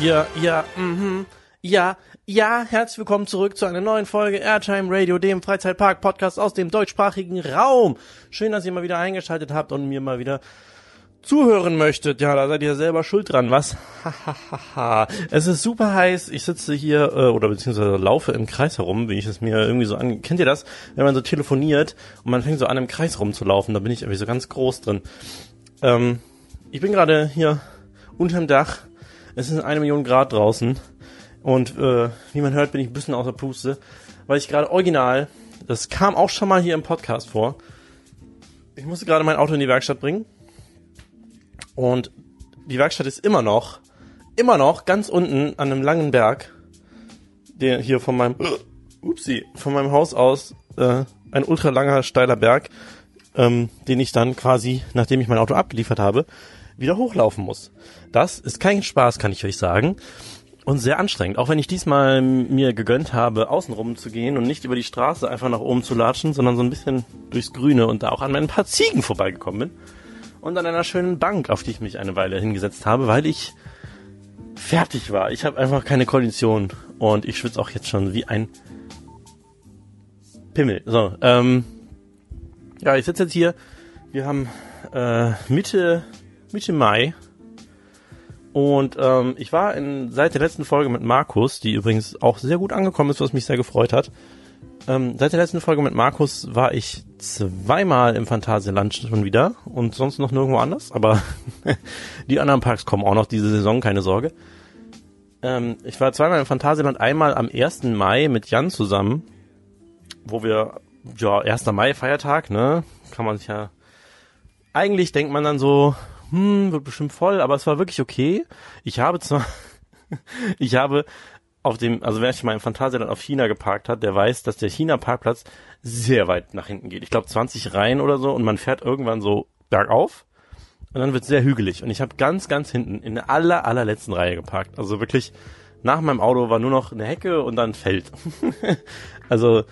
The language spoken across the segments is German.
ja, ja, mhm, ja, ja, herzlich willkommen zurück zu einer neuen Folge Airtime Radio, dem Freizeitpark-Podcast aus dem deutschsprachigen Raum. Schön, dass ihr mal wieder eingeschaltet habt und mir mal wieder zuhören möchtet. Ja, da seid ihr selber schuld dran, was? Hahaha. es ist super heiß. Ich sitze hier äh, oder beziehungsweise laufe im Kreis herum, wie ich es mir irgendwie so an. Kennt ihr das, wenn man so telefoniert und man fängt so an im Kreis rumzulaufen? Da bin ich irgendwie so ganz groß drin. Ähm, ich bin gerade hier unterm Dach. Es sind eine Million Grad draußen. Und äh, wie man hört, bin ich ein bisschen außer Puste, weil ich gerade original, das kam auch schon mal hier im Podcast vor, ich musste gerade mein Auto in die Werkstatt bringen. Und die Werkstatt ist immer noch, immer noch ganz unten an einem langen Berg, der hier von meinem, upsie, von meinem Haus aus äh, ein ultra langer steiler Berg, ähm, den ich dann quasi, nachdem ich mein Auto abgeliefert habe, wieder hochlaufen muss. Das ist kein Spaß, kann ich euch sagen und sehr anstrengend. Auch wenn ich diesmal mir gegönnt habe, außenrum zu gehen und nicht über die Straße einfach nach oben zu latschen, sondern so ein bisschen durchs Grüne und da auch an ein paar Ziegen vorbeigekommen bin. Und an einer schönen Bank, auf die ich mich eine Weile hingesetzt habe, weil ich fertig war. Ich habe einfach keine Kondition und ich schwitze auch jetzt schon wie ein Pimmel. So, ähm, ja, ich sitze jetzt hier. Wir haben äh, Mitte Mitte Mai und ähm, ich war in, seit der letzten Folge mit Markus, die übrigens auch sehr gut angekommen ist, was mich sehr gefreut hat. Ähm, seit der letzten Folge mit Markus war ich zweimal im Phantasialand schon wieder und sonst noch nirgendwo anders. Aber die anderen Parks kommen auch noch diese Saison, keine Sorge. Ähm, ich war zweimal im Phantasialand, einmal am 1. Mai mit Jan zusammen, wo wir, ja, 1. Mai Feiertag, ne? Kann man sich ja. Eigentlich denkt man dann so, hm, wird bestimmt voll, aber es war wirklich okay. Ich habe zwar, ich habe auf dem, also wer sich mal im Phantasialand auf China geparkt hat, der weiß, dass der China-Parkplatz sehr weit nach hinten geht. Ich glaube 20 Reihen oder so und man fährt irgendwann so bergauf und dann wird sehr hügelig. Und ich habe ganz, ganz hinten in der aller, allerletzten Reihe geparkt. Also wirklich nach meinem Auto war nur noch eine Hecke und dann Feld. also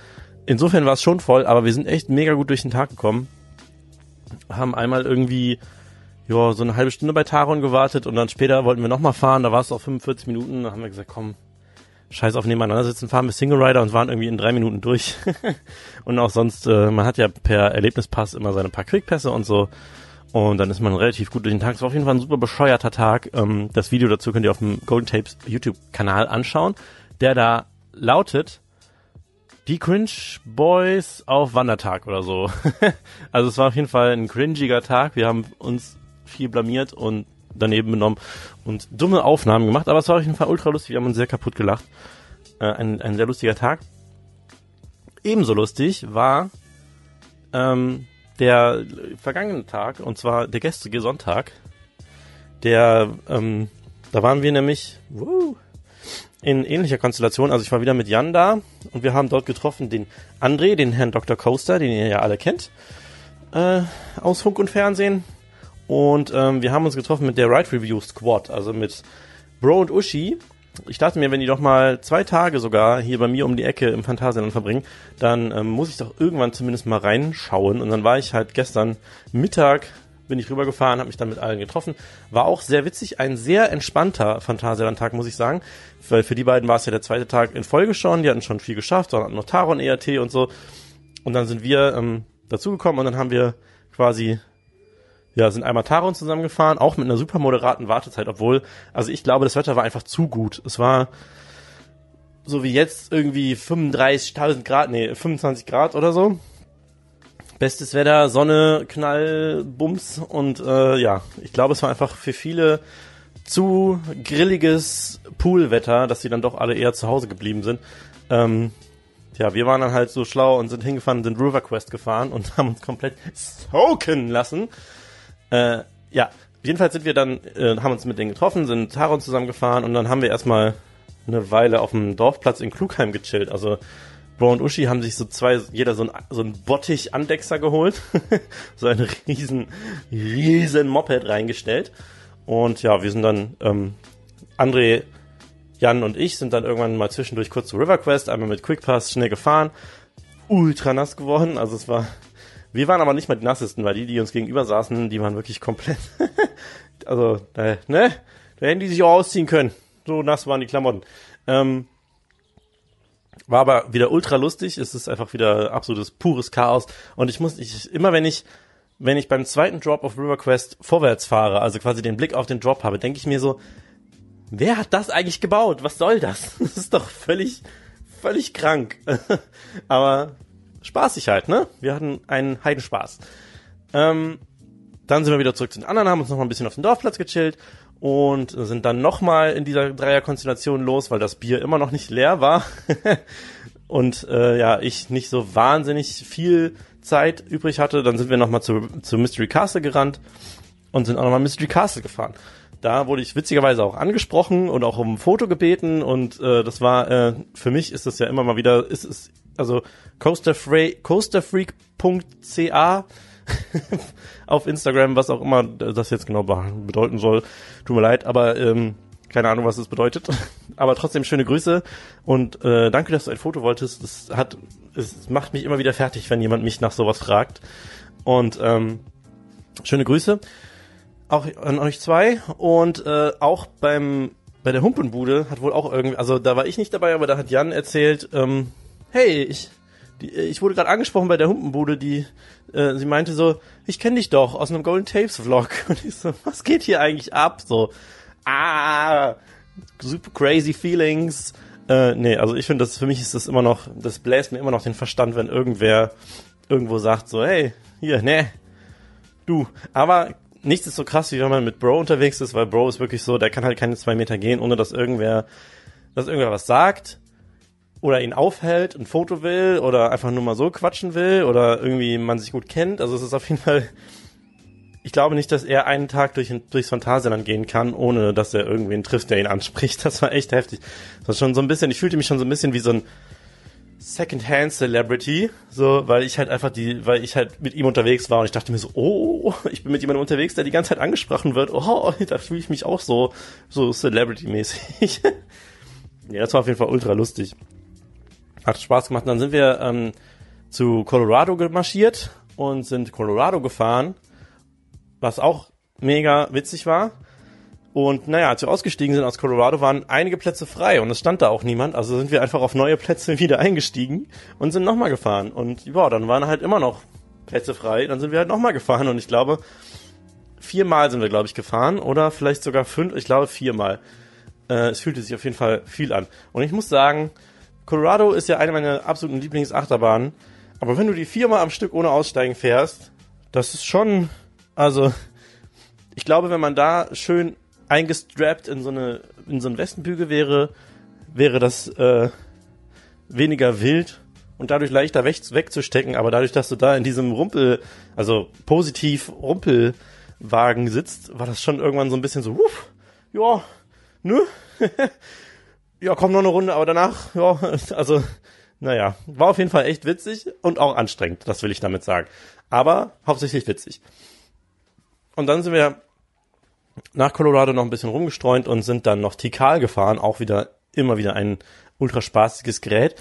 insofern war es schon voll, aber wir sind echt mega gut durch den Tag gekommen. Haben einmal irgendwie ja, so eine halbe Stunde bei Taron gewartet und dann später wollten wir nochmal fahren, da war es auch 45 Minuten, da haben wir gesagt, komm, scheiß auf nebeneinander sitzen, fahren wir Single Rider und waren irgendwie in drei Minuten durch. und auch sonst, äh, man hat ja per Erlebnispass immer seine paar Quickpässe und so. Und dann ist man relativ gut durch den Tag. Es war auf jeden Fall ein super bescheuerter Tag. Ähm, das Video dazu könnt ihr auf dem Golden Tapes YouTube-Kanal anschauen, der da lautet, die Cringe Boys auf Wandertag oder so. also es war auf jeden Fall ein cringiger Tag. Wir haben uns viel blamiert und daneben benommen und dumme Aufnahmen gemacht, aber es war auf jeden Fall ultra lustig, wir haben uns sehr kaputt gelacht. Äh, ein, ein sehr lustiger Tag. Ebenso lustig war ähm, der vergangene Tag, und zwar der gestrige Sonntag. Der, ähm, da waren wir nämlich woo, in ähnlicher Konstellation. Also ich war wieder mit Jan da und wir haben dort getroffen den André, den Herrn Dr. Coaster, den ihr ja alle kennt, äh, aus Funk und Fernsehen. Und ähm, wir haben uns getroffen mit der Ride Review Squad, also mit Bro und Uschi. Ich dachte mir, wenn die doch mal zwei Tage sogar hier bei mir um die Ecke im Phantasialand verbringen, dann ähm, muss ich doch irgendwann zumindest mal reinschauen. Und dann war ich halt gestern Mittag, bin ich rübergefahren, habe mich dann mit allen getroffen. War auch sehr witzig, ein sehr entspannter Phantasialand-Tag, muss ich sagen. Weil für die beiden war es ja der zweite Tag in Folge schon, die hatten schon viel geschafft, sondern noch Taron ERT und so. Und dann sind wir ähm, dazugekommen und dann haben wir quasi ja, sind einmal Taron zusammengefahren, auch mit einer super moderaten Wartezeit, obwohl, also ich glaube, das Wetter war einfach zu gut. Es war so wie jetzt irgendwie 35.000 Grad, nee, 25 Grad oder so. Bestes Wetter, Sonne, Knall, Bums und äh, ja, ich glaube, es war einfach für viele zu grilliges Poolwetter, dass sie dann doch alle eher zu Hause geblieben sind. Ähm, ja, wir waren dann halt so schlau und sind hingefahren, sind River Quest gefahren und haben uns komplett soaken lassen. Äh, ja, jedenfalls sind wir dann, äh, haben uns mit denen getroffen, sind Taron zusammengefahren und dann haben wir erstmal eine Weile auf dem Dorfplatz in Klugheim gechillt. Also Bro und Uschi haben sich so zwei, jeder so ein, so ein Bottich-Andexer geholt, so ein riesen, riesen Moped reingestellt. Und ja, wir sind dann, ähm, André, Jan und ich sind dann irgendwann mal zwischendurch kurz zu River Quest, einmal mit Quickpass schnell gefahren, ultra nass geworden. Also es war wir waren aber nicht mal die nassesten, weil die, die uns gegenüber saßen, die waren wirklich komplett, also, äh, ne? Da hätten die sich auch ausziehen können. So nass waren die Klamotten. Ähm, war aber wieder ultra lustig. Es ist einfach wieder absolutes pures Chaos. Und ich muss, ich, immer wenn ich, wenn ich beim zweiten Drop auf River Quest vorwärts fahre, also quasi den Blick auf den Drop habe, denke ich mir so, wer hat das eigentlich gebaut? Was soll das? Das ist doch völlig, völlig krank. aber spaßig halt, ne? Wir hatten einen Heidenspaß. Ähm, dann sind wir wieder zurück zu den anderen, haben uns noch mal ein bisschen auf den Dorfplatz gechillt und sind dann nochmal in dieser Dreierkonstellation los, weil das Bier immer noch nicht leer war und äh, ja, ich nicht so wahnsinnig viel Zeit übrig hatte. Dann sind wir nochmal zu, zu Mystery Castle gerannt und sind auch nochmal Mystery Castle gefahren. Da wurde ich witzigerweise auch angesprochen und auch um ein Foto gebeten und äh, das war, äh, für mich ist das ja immer mal wieder, ist es, also coasterfreak.ca auf Instagram, was auch immer das jetzt genau bedeuten soll. Tut mir leid, aber ähm, keine Ahnung, was es bedeutet. aber trotzdem schöne Grüße und äh, danke, dass du ein Foto wolltest. Das hat, es macht mich immer wieder fertig, wenn jemand mich nach sowas fragt. Und ähm, schöne Grüße auch an euch zwei und äh, auch beim bei der Humpenbude hat wohl auch irgendwie, also da war ich nicht dabei, aber da hat Jan erzählt, ähm, hey, ich die, ich wurde gerade angesprochen bei der Humpenbude, die äh, sie meinte so, ich kenne dich doch aus einem Golden Tapes Vlog. Und ich so, was geht hier eigentlich ab? So, ah, super crazy feelings. Äh, nee, also ich finde, das für mich ist das immer noch, das bläst mir immer noch den Verstand, wenn irgendwer irgendwo sagt so, hey, hier, ne, du. Aber nichts ist so krass, wie wenn man mit Bro unterwegs ist, weil Bro ist wirklich so, der kann halt keine zwei Meter gehen, ohne dass irgendwer, dass irgendwer was sagt oder ihn aufhält, ein Foto will oder einfach nur mal so quatschen will oder irgendwie man sich gut kennt. Also es ist auf jeden Fall, ich glaube nicht, dass er einen Tag durch, durchs Phantasialand gehen kann, ohne dass er irgendwen trifft, der ihn anspricht. Das war echt heftig. Das war schon so ein bisschen, ich fühlte mich schon so ein bisschen wie so ein Secondhand Celebrity, so, weil ich halt einfach die, weil ich halt mit ihm unterwegs war und ich dachte mir so, oh, ich bin mit jemandem unterwegs, der die ganze Zeit angesprochen wird. Oh, da fühle ich mich auch so, so Celebrity-mäßig. ja, das war auf jeden Fall ultra lustig. Hat Spaß gemacht. Und dann sind wir ähm, zu Colorado gemarschiert und sind Colorado gefahren, was auch mega witzig war. Und naja, als wir ausgestiegen sind aus Colorado, waren einige Plätze frei und es stand da auch niemand. Also sind wir einfach auf neue Plätze wieder eingestiegen und sind nochmal gefahren. Und ja, dann waren halt immer noch Plätze frei. Dann sind wir halt nochmal gefahren und ich glaube, viermal sind wir, glaube ich, gefahren oder vielleicht sogar fünf, ich glaube viermal. Äh, es fühlte sich auf jeden Fall viel an. Und ich muss sagen, Colorado ist ja eine meiner absoluten Lieblingsachterbahnen. Aber wenn du die viermal am Stück ohne Aussteigen fährst, das ist schon, also, ich glaube, wenn man da schön eingestrappt in so eine, in so ein Westenbügel wäre, wäre das, äh, weniger wild und dadurch leichter weg, wegzustecken. Aber dadurch, dass du da in diesem Rumpel, also positiv Rumpelwagen sitzt, war das schon irgendwann so ein bisschen so, wuff, ja, ne? ja, komm noch eine Runde, aber danach, ja, also, naja, war auf jeden Fall echt witzig und auch anstrengend, das will ich damit sagen. Aber hauptsächlich witzig. Und dann sind wir nach Colorado noch ein bisschen rumgestreunt und sind dann noch Tikal gefahren, auch wieder, immer wieder ein ultra spaßiges Gerät.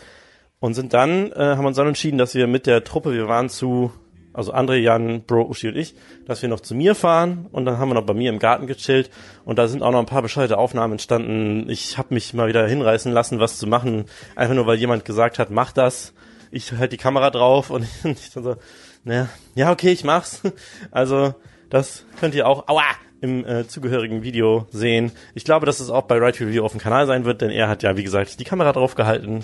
Und sind dann, äh, haben uns dann entschieden, dass wir mit der Truppe, wir waren zu also André, Jan, Bro, Uschi und ich, dass wir noch zu mir fahren und dann haben wir noch bei mir im Garten gechillt und da sind auch noch ein paar bescheuerte Aufnahmen entstanden. Ich habe mich mal wieder hinreißen lassen, was zu machen, einfach nur weil jemand gesagt hat, mach das. Ich halt die Kamera drauf und ich dann so, naja, ja okay, ich mach's. Also das könnt ihr auch, aua, im äh, zugehörigen Video sehen. Ich glaube, dass es auch bei Right Review auf dem Kanal sein wird, denn er hat ja, wie gesagt, die Kamera drauf gehalten.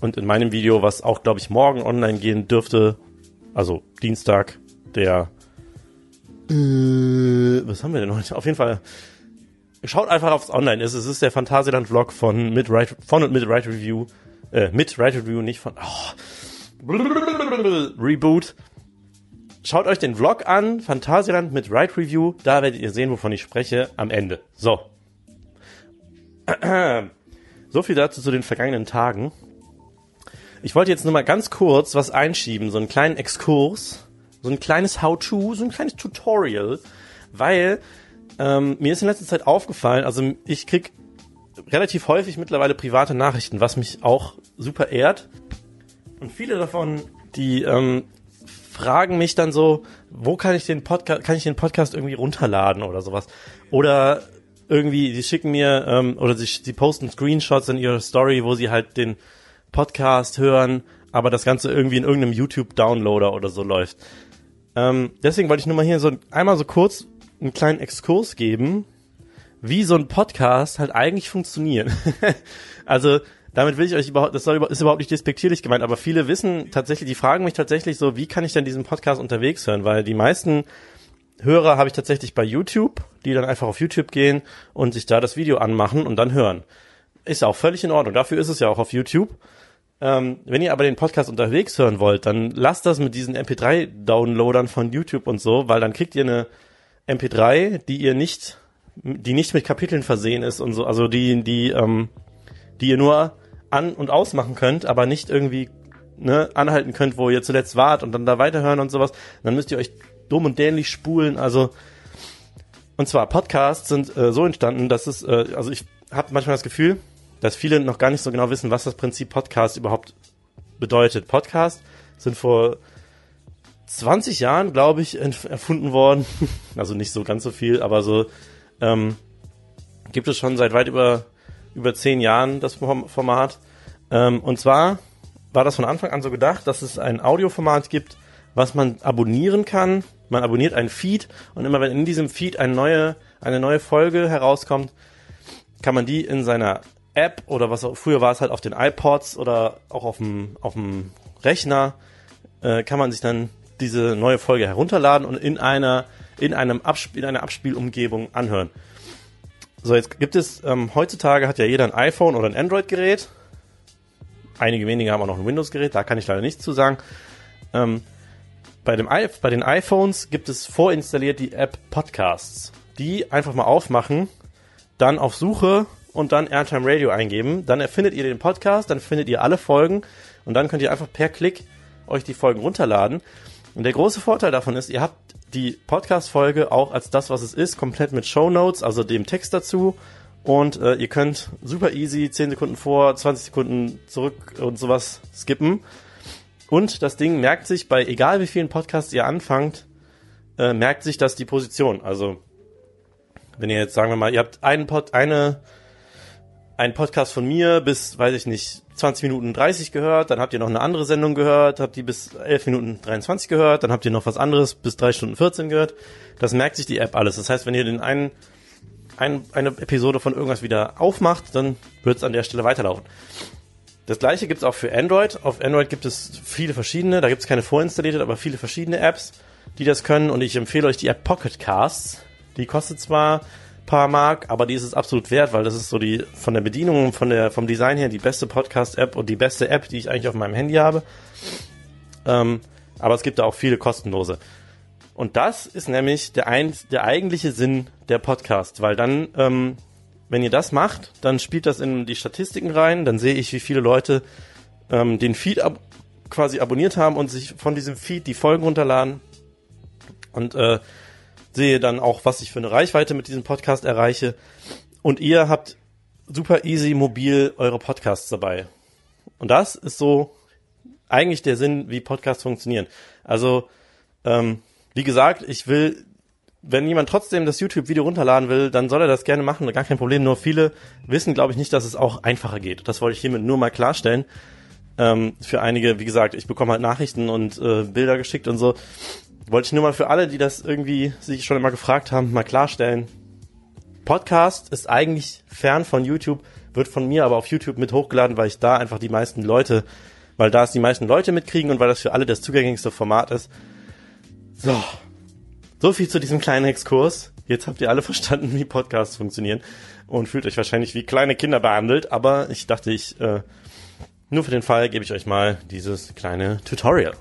Und in meinem Video, was auch, glaube ich, morgen online gehen dürfte, also Dienstag, der äh, was haben wir denn heute? Auf jeden Fall schaut einfach aufs Online. Es, es ist der Phantasialand Vlog von mit right, von und mit Right Review, äh, mit Right Review, nicht von oh, Reboot. Schaut euch den Vlog an, Phantasialand mit Right Review, da werdet ihr sehen, wovon ich spreche am Ende. So. So viel dazu zu den vergangenen Tagen. Ich wollte jetzt nur mal ganz kurz was einschieben, so einen kleinen Exkurs, so ein kleines How-to, so ein kleines Tutorial, weil ähm, mir ist in letzter Zeit aufgefallen, also ich krieg relativ häufig mittlerweile private Nachrichten, was mich auch super ehrt. Und viele davon, die ähm, fragen mich dann so, wo kann ich den Podcast, kann ich den Podcast irgendwie runterladen oder sowas? Oder irgendwie, die schicken mir ähm, oder sie, sie posten Screenshots in ihrer Story, wo sie halt den Podcast hören, aber das Ganze irgendwie in irgendeinem YouTube-Downloader oder so läuft. Ähm, deswegen wollte ich nur mal hier so einmal so kurz einen kleinen Exkurs geben, wie so ein Podcast halt eigentlich funktioniert. also damit will ich euch überhaupt, das soll, ist überhaupt nicht despektierlich gemeint, aber viele wissen tatsächlich, die fragen mich tatsächlich so, wie kann ich denn diesen Podcast unterwegs hören? Weil die meisten Hörer habe ich tatsächlich bei YouTube, die dann einfach auf YouTube gehen und sich da das Video anmachen und dann hören. Ist auch völlig in Ordnung. Dafür ist es ja auch auf YouTube. Ähm, wenn ihr aber den Podcast unterwegs hören wollt, dann lasst das mit diesen MP3-Downloadern von YouTube und so, weil dann kriegt ihr eine MP3, die ihr nicht, die nicht mit Kapiteln versehen ist und so, also die, die, ähm, die ihr nur an- und ausmachen könnt, aber nicht irgendwie ne, anhalten könnt, wo ihr zuletzt wart und dann da weiterhören und sowas. Dann müsst ihr euch dumm und dämlich spulen. Also und zwar Podcasts sind äh, so entstanden, dass es, äh, also ich habe manchmal das Gefühl, dass viele noch gar nicht so genau wissen, was das Prinzip Podcast überhaupt bedeutet. Podcast sind vor 20 Jahren, glaube ich, erfunden worden. Also nicht so ganz so viel, aber so ähm, gibt es schon seit weit über über zehn Jahren das Format. Ähm, und zwar war das von Anfang an so gedacht, dass es ein Audioformat gibt, was man abonnieren kann. Man abonniert einen Feed und immer wenn in diesem Feed eine neue eine neue Folge herauskommt, kann man die in seiner App oder was auch, früher war es halt auf den iPods oder auch auf dem, auf dem Rechner, äh, kann man sich dann diese neue Folge herunterladen und in einer, in einem Absp in einer Abspielumgebung anhören. So, jetzt gibt es, ähm, heutzutage hat ja jeder ein iPhone oder ein Android-Gerät. Einige wenige haben auch noch ein Windows-Gerät, da kann ich leider nichts zu sagen. Ähm, bei, dem I bei den iPhones gibt es vorinstalliert die App Podcasts. Die einfach mal aufmachen, dann auf Suche und dann Airtime Radio eingeben. Dann erfindet ihr den Podcast, dann findet ihr alle Folgen und dann könnt ihr einfach per Klick euch die Folgen runterladen. Und der große Vorteil davon ist, ihr habt die Podcast-Folge auch als das, was es ist, komplett mit Show Notes, also dem Text dazu. Und äh, ihr könnt super easy 10 Sekunden vor, 20 Sekunden zurück und sowas skippen. Und das Ding merkt sich bei egal wie vielen Podcasts ihr anfangt, äh, merkt sich das die Position. Also wenn ihr jetzt sagen wir mal, ihr habt einen Pod, eine einen Podcast von mir bis, weiß ich nicht, 20 Minuten 30 gehört, dann habt ihr noch eine andere Sendung gehört, habt die bis 11 Minuten 23 gehört, dann habt ihr noch was anderes bis 3 Stunden 14 gehört. Das merkt sich die App alles. Das heißt, wenn ihr den einen, ein, eine Episode von irgendwas wieder aufmacht, dann wird es an der Stelle weiterlaufen. Das gleiche gibt's auch für Android. Auf Android gibt es viele verschiedene, da gibt's keine vorinstallierte, aber viele verschiedene Apps, die das können. Und ich empfehle euch die App Pocket Casts. Die kostet zwar paar Mark, aber die ist es absolut wert, weil das ist so die von der Bedienung, von der vom Design her die beste Podcast-App und die beste App, die ich eigentlich auf meinem Handy habe. Ähm, aber es gibt da auch viele kostenlose. Und das ist nämlich der, ein, der eigentliche Sinn der Podcast, weil dann, ähm, wenn ihr das macht, dann spielt das in die Statistiken rein, dann sehe ich, wie viele Leute ähm, den Feed ab quasi abonniert haben und sich von diesem Feed die Folgen runterladen. Und äh, sehe dann auch, was ich für eine Reichweite mit diesem Podcast erreiche. Und ihr habt super easy mobil eure Podcasts dabei. Und das ist so eigentlich der Sinn, wie Podcasts funktionieren. Also, ähm, wie gesagt, ich will, wenn jemand trotzdem das YouTube-Video runterladen will, dann soll er das gerne machen, gar kein Problem. Nur viele wissen, glaube ich, nicht, dass es auch einfacher geht. Das wollte ich hiermit nur mal klarstellen. Ähm, für einige, wie gesagt, ich bekomme halt Nachrichten und äh, Bilder geschickt und so. Wollte ich nur mal für alle, die das irgendwie sich schon immer gefragt haben, mal klarstellen. Podcast ist eigentlich fern von YouTube, wird von mir aber auf YouTube mit hochgeladen, weil ich da einfach die meisten Leute, weil da es die meisten Leute mitkriegen und weil das für alle das zugänglichste Format ist. So. So viel zu diesem kleinen Exkurs. Jetzt habt ihr alle verstanden, wie Podcasts funktionieren und fühlt euch wahrscheinlich wie kleine Kinder behandelt, aber ich dachte, ich äh, nur für den Fall gebe ich euch mal dieses kleine Tutorial.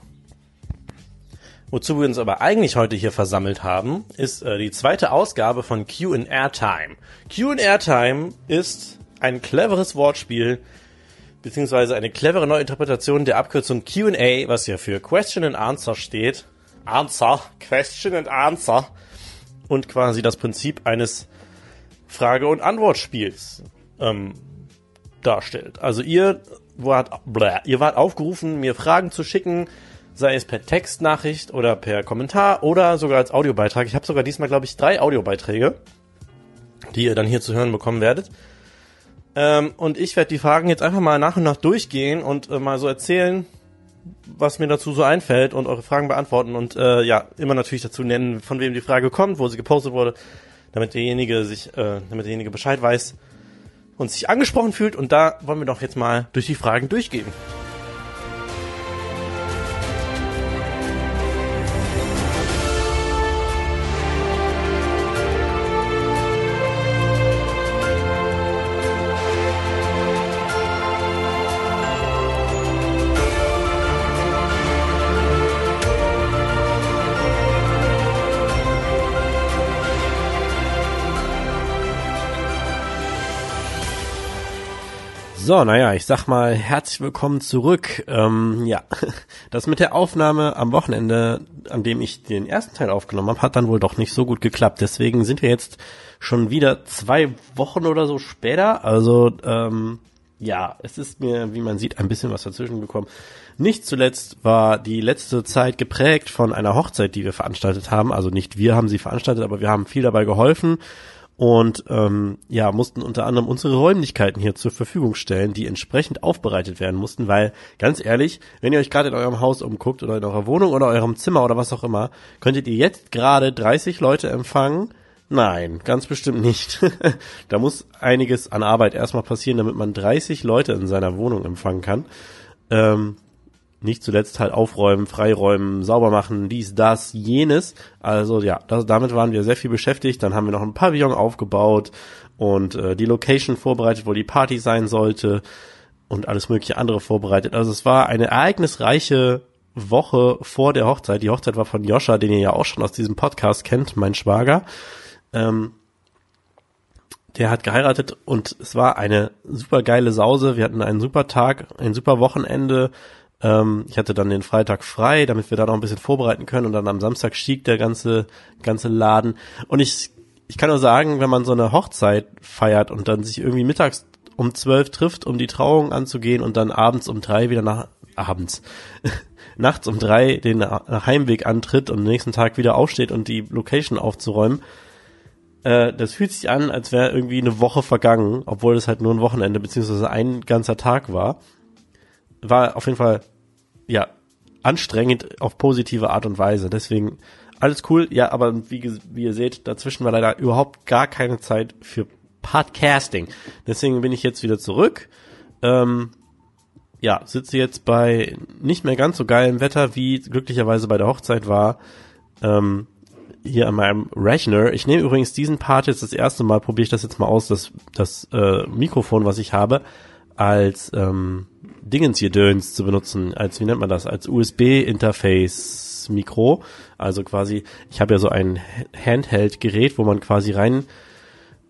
Wozu wir uns aber eigentlich heute hier versammelt haben, ist äh, die zweite Ausgabe von Q in Airtime. Q in Airtime ist ein cleveres Wortspiel, beziehungsweise eine clevere Neuinterpretation der Abkürzung Q&A, was ja für Question and Answer steht. Answer, Question and Answer. Und quasi das Prinzip eines Frage- und Antwortspiels ähm, darstellt. Also ihr wart, bläh, ihr wart aufgerufen, mir Fragen zu schicken, sei es per Textnachricht oder per Kommentar oder sogar als Audiobeitrag. Ich habe sogar diesmal, glaube ich, drei Audiobeiträge. die ihr dann hier zu hören bekommen werdet. Ähm, und ich werde die Fragen jetzt einfach mal nach und nach durchgehen und äh, mal so erzählen, was mir dazu so einfällt und eure Fragen beantworten und äh, ja, immer natürlich dazu nennen, von wem die Frage kommt, wo sie gepostet wurde, damit derjenige sich, äh, damit derjenige Bescheid weiß und sich angesprochen fühlt. Und da wollen wir doch jetzt mal durch die Fragen durchgehen. So, naja, ich sag mal herzlich willkommen zurück. Ähm, ja, das mit der Aufnahme am Wochenende, an dem ich den ersten Teil aufgenommen habe, hat dann wohl doch nicht so gut geklappt. Deswegen sind wir jetzt schon wieder zwei Wochen oder so später. Also ähm, ja, es ist mir, wie man sieht, ein bisschen was dazwischen gekommen. Nicht zuletzt war die letzte Zeit geprägt von einer Hochzeit, die wir veranstaltet haben. Also nicht wir haben sie veranstaltet, aber wir haben viel dabei geholfen und ähm, ja mussten unter anderem unsere Räumlichkeiten hier zur Verfügung stellen, die entsprechend aufbereitet werden mussten, weil ganz ehrlich, wenn ihr euch gerade in eurem Haus umguckt oder in eurer Wohnung oder eurem Zimmer oder was auch immer, könntet ihr jetzt gerade 30 Leute empfangen? Nein, ganz bestimmt nicht. da muss einiges an Arbeit erstmal passieren, damit man 30 Leute in seiner Wohnung empfangen kann. Ähm, nicht zuletzt halt aufräumen, freiräumen, sauber machen, dies, das, jenes. Also ja, das, damit waren wir sehr viel beschäftigt. Dann haben wir noch ein Pavillon aufgebaut und äh, die Location vorbereitet, wo die Party sein sollte und alles mögliche andere vorbereitet. Also es war eine ereignisreiche Woche vor der Hochzeit. Die Hochzeit war von Joscha, den ihr ja auch schon aus diesem Podcast kennt, mein Schwager. Ähm, der hat geheiratet und es war eine super geile Sause. Wir hatten einen super Tag, ein super Wochenende ähm, ich hatte dann den Freitag frei, damit wir da noch ein bisschen vorbereiten können und dann am Samstag stieg der ganze, ganze Laden. Und ich, ich kann nur sagen, wenn man so eine Hochzeit feiert und dann sich irgendwie mittags um zwölf trifft, um die Trauung anzugehen und dann abends um drei wieder nach, abends, nachts um drei den Heimweg antritt und am nächsten Tag wieder aufsteht und die Location aufzuräumen, äh, das fühlt sich an, als wäre irgendwie eine Woche vergangen, obwohl es halt nur ein Wochenende beziehungsweise ein ganzer Tag war. War auf jeden Fall ja, anstrengend auf positive Art und Weise. Deswegen alles cool, ja, aber wie, wie ihr seht, dazwischen war leider überhaupt gar keine Zeit für Podcasting. Deswegen bin ich jetzt wieder zurück. Ähm, ja, sitze jetzt bei nicht mehr ganz so geilem Wetter, wie glücklicherweise bei der Hochzeit war. Ähm, hier an meinem Rechner. Ich nehme übrigens diesen Part jetzt das erste Mal, probiere ich das jetzt mal aus, das, das äh, Mikrofon, was ich habe, als ähm, Dingens hier Döns zu benutzen, als, wie nennt man das, als USB-Interface Mikro. Also quasi, ich habe ja so ein Handheld-Gerät, wo man quasi rein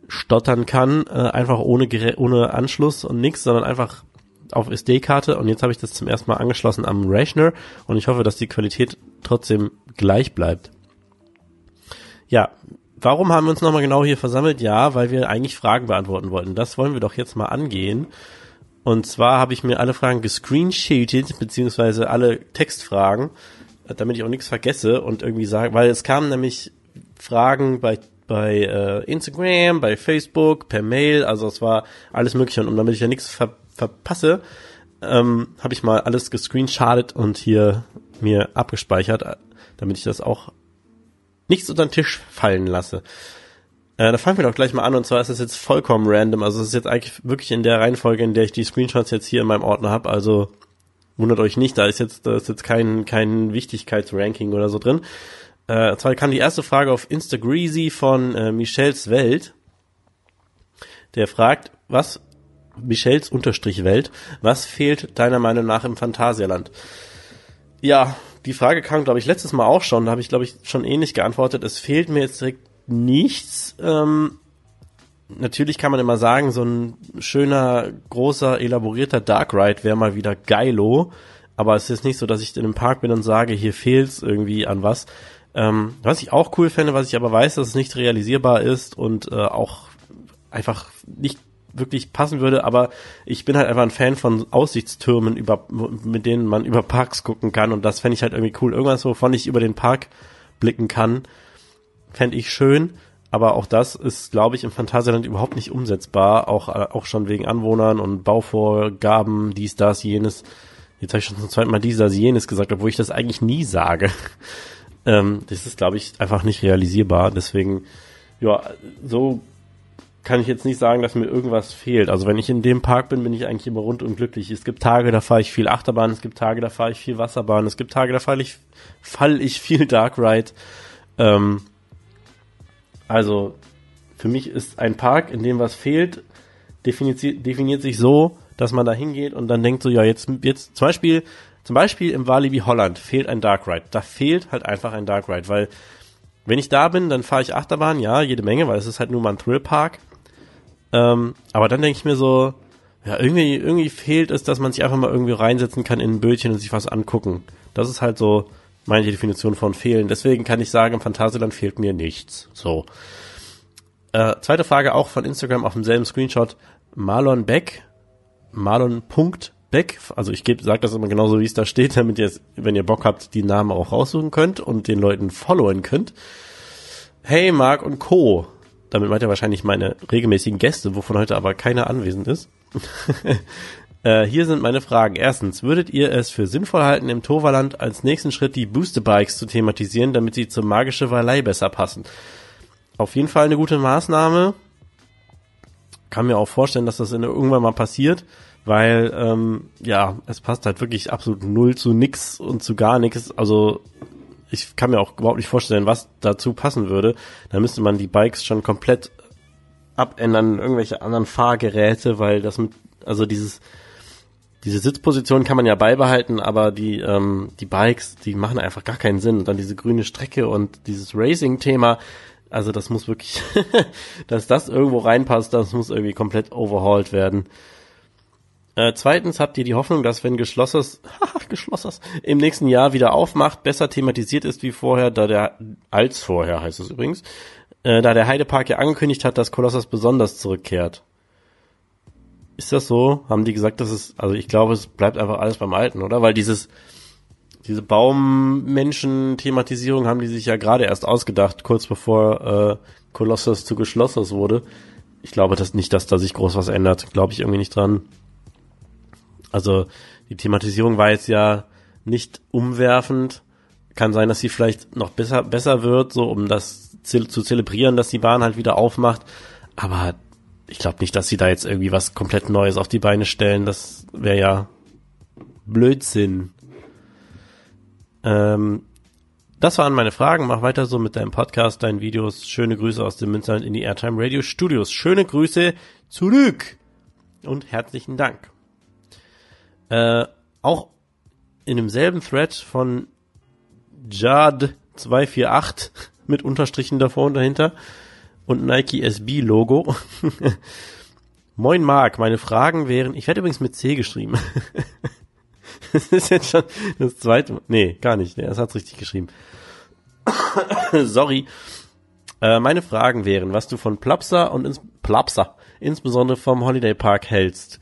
stottern kann, äh, einfach ohne, Gerät, ohne Anschluss und nix, sondern einfach auf SD-Karte und jetzt habe ich das zum ersten Mal angeschlossen am Rechner und ich hoffe, dass die Qualität trotzdem gleich bleibt. Ja, warum haben wir uns nochmal genau hier versammelt? Ja, weil wir eigentlich Fragen beantworten wollten. Das wollen wir doch jetzt mal angehen. Und zwar habe ich mir alle Fragen gescreensheetet, beziehungsweise alle Textfragen, damit ich auch nichts vergesse und irgendwie sagen, weil es kamen nämlich Fragen bei bei äh, Instagram, bei Facebook, per Mail, also es war alles mögliche und damit ich ja nichts ver verpasse, ähm, habe ich mal alles gescreenshottet und hier mir abgespeichert, damit ich das auch nichts unter den Tisch fallen lasse. Äh, da fangen wir doch gleich mal an und zwar ist das jetzt vollkommen random. Also es ist jetzt eigentlich wirklich in der Reihenfolge, in der ich die Screenshots jetzt hier in meinem Ordner habe. Also wundert euch nicht, da ist jetzt, da ist jetzt kein, kein Wichtigkeitsranking oder so drin. Äh, zwar kam die erste Frage auf Instagreasy von äh, Michels Welt. Der fragt, was Michels Unterstrich Welt, was fehlt deiner Meinung nach im Phantasialand? Ja, die Frage kam, glaube ich, letztes Mal auch schon, da habe ich, glaube ich, schon ähnlich geantwortet. Es fehlt mir jetzt direkt nichts. Ähm, natürlich kann man immer sagen, so ein schöner, großer, elaborierter Dark Ride wäre mal wieder geilo. Aber es ist nicht so, dass ich in einem Park bin und sage, hier fehlt's irgendwie an was. Ähm, was ich auch cool fände, was ich aber weiß, dass es nicht realisierbar ist und äh, auch einfach nicht wirklich passen würde, aber ich bin halt einfach ein Fan von Aussichtstürmen, über, mit denen man über Parks gucken kann und das fände ich halt irgendwie cool. Irgendwas, wovon ich über den Park blicken kann fände ich schön. aber auch das ist, glaube ich, im Phantasialand überhaupt nicht umsetzbar, auch, äh, auch schon wegen Anwohnern und Bauvorgaben, dies, das, jenes. Jetzt habe ich schon zum zweiten Mal dies, das, jenes gesagt, obwohl ich das eigentlich nie sage. ähm, das ist, glaube ich, einfach nicht realisierbar. Deswegen, ja, so kann ich jetzt nicht sagen, dass mir irgendwas fehlt. Also wenn ich in dem Park bin, bin ich eigentlich immer rundum glücklich. Es gibt Tage, da fahre ich viel Achterbahn, es gibt Tage, da fahre ich viel Wasserbahn, es gibt Tage, da falle ich, fall ich viel Dark Ride. Ähm, also für mich ist ein Park, in dem was fehlt, definiert, definiert sich so, dass man da hingeht und dann denkt so, ja, jetzt, jetzt zum Beispiel, zum Beispiel im Walibi Holland fehlt ein Dark Ride. Da fehlt halt einfach ein Dark Ride, weil wenn ich da bin, dann fahre ich Achterbahn, ja, jede Menge, weil es ist halt nur mal ein Thrill-Park. Ähm, aber dann denke ich mir so, ja, irgendwie, irgendwie fehlt es, dass man sich einfach mal irgendwie reinsetzen kann in ein Bötchen und sich was angucken. Das ist halt so meine Definition von fehlen. Deswegen kann ich sagen, im Phantasialand fehlt mir nichts. So. Äh, zweite Frage auch von Instagram auf demselben Screenshot. Marlon Beck. Marlon.beck. Also ich gebe, sag das immer genauso, wie es da steht, damit ihr, wenn ihr Bock habt, die Namen auch raussuchen könnt und den Leuten followen könnt. Hey Mark und Co. Damit meint er wahrscheinlich meine regelmäßigen Gäste, wovon heute aber keiner anwesend ist. äh, hier sind meine Fragen. Erstens, würdet ihr es für sinnvoll halten, im Toverland als nächsten Schritt die Booster Bikes zu thematisieren, damit sie zur magische Wallei besser passen? Auf jeden Fall eine gute Maßnahme. Kann mir auch vorstellen, dass das irgendwann mal passiert, weil ähm, ja, es passt halt wirklich absolut null zu nix und zu gar nichts. Also ich kann mir auch überhaupt nicht vorstellen, was dazu passen würde. Da müsste man die Bikes schon komplett abändern, irgendwelche anderen Fahrgeräte, weil das mit, also dieses, diese Sitzposition kann man ja beibehalten, aber die, ähm, die Bikes, die machen einfach gar keinen Sinn. Und dann diese grüne Strecke und dieses Racing-Thema, also das muss wirklich, dass das irgendwo reinpasst, das muss irgendwie komplett overhauled werden. Äh, zweitens habt ihr die Hoffnung, dass wenn Geschlosses, Geschlosses im nächsten Jahr wieder aufmacht, besser thematisiert ist wie vorher, da der, als vorher heißt es übrigens, äh, da der Heidepark ja angekündigt hat, dass Kolossos besonders zurückkehrt. Ist das so? Haben die gesagt, dass es, also ich glaube, es bleibt einfach alles beim Alten, oder? Weil dieses, diese Baummenschen-Thematisierung haben die sich ja gerade erst ausgedacht, kurz bevor äh, Kolossos zu Geschlossos wurde. Ich glaube das nicht, dass da sich groß was ändert. Glaube ich irgendwie nicht dran. Also die Thematisierung war jetzt ja nicht umwerfend. Kann sein, dass sie vielleicht noch besser, besser wird, so um das zu zelebrieren, dass die Bahn halt wieder aufmacht. Aber ich glaube nicht, dass sie da jetzt irgendwie was komplett Neues auf die Beine stellen. Das wäre ja Blödsinn. Ähm, das waren meine Fragen. Mach weiter so mit deinem Podcast, deinen Videos. Schöne Grüße aus dem Münsterland in die Airtime Radio Studios. Schöne Grüße zurück und herzlichen Dank. Äh, auch in demselben Thread von Jad248 mit Unterstrichen davor und dahinter und Nike SB Logo. Moin Mark, meine Fragen wären, ich werde übrigens mit C geschrieben. das ist jetzt schon das zweite, nee, gar nicht, er hat's richtig geschrieben. Sorry. Äh, meine Fragen wären, was du von Plapsa und ins Plapsa, insbesondere vom Holiday Park hältst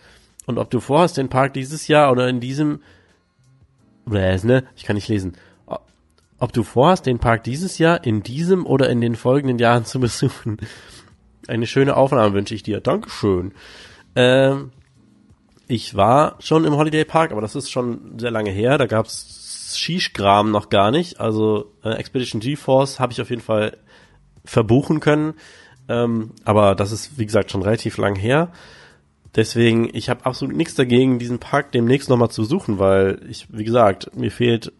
und ob du vorhast, den Park dieses Jahr oder in diesem, ne, ich kann nicht lesen, ob du vorhast, den Park dieses Jahr, in diesem oder in den folgenden Jahren zu besuchen. Eine schöne Aufnahme wünsche ich dir. Dankeschön. Ähm, ich war schon im Holiday Park, aber das ist schon sehr lange her. Da gab's Shish-Gram noch gar nicht. Also äh, Expedition GeForce habe ich auf jeden Fall verbuchen können. Ähm, aber das ist, wie gesagt, schon relativ lang her. Deswegen, ich habe absolut nichts dagegen, diesen Park demnächst nochmal zu besuchen, weil ich, wie gesagt, mir fehlt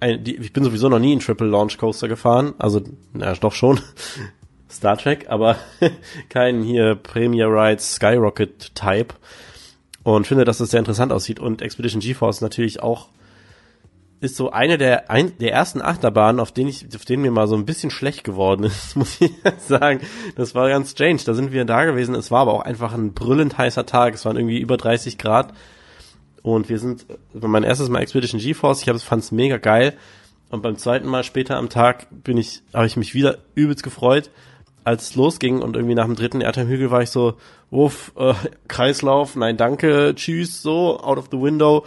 ein, die, ich bin sowieso noch nie in Triple Launch Coaster gefahren, also, na, doch schon. Star Trek, aber kein hier Premier Rides Skyrocket Type. Und finde, dass das sehr interessant aussieht. Und Expedition GeForce natürlich auch ist so eine der, ein, der ersten Achterbahnen, auf denen ich, auf denen mir mal so ein bisschen schlecht geworden ist, muss ich sagen. Das war ganz strange. Da sind wir da gewesen. Es war aber auch einfach ein brüllend heißer Tag. Es waren irgendwie über 30 Grad. Und wir sind, mein erstes Mal Expedition GeForce, ich fand es mega geil. Und beim zweiten Mal später am Tag bin ich, habe ich mich wieder übelst gefreut, als es losging und irgendwie nach dem dritten Erdheim-Hügel war ich so, wuff, äh, Kreislauf, nein danke, tschüss, so, out of the window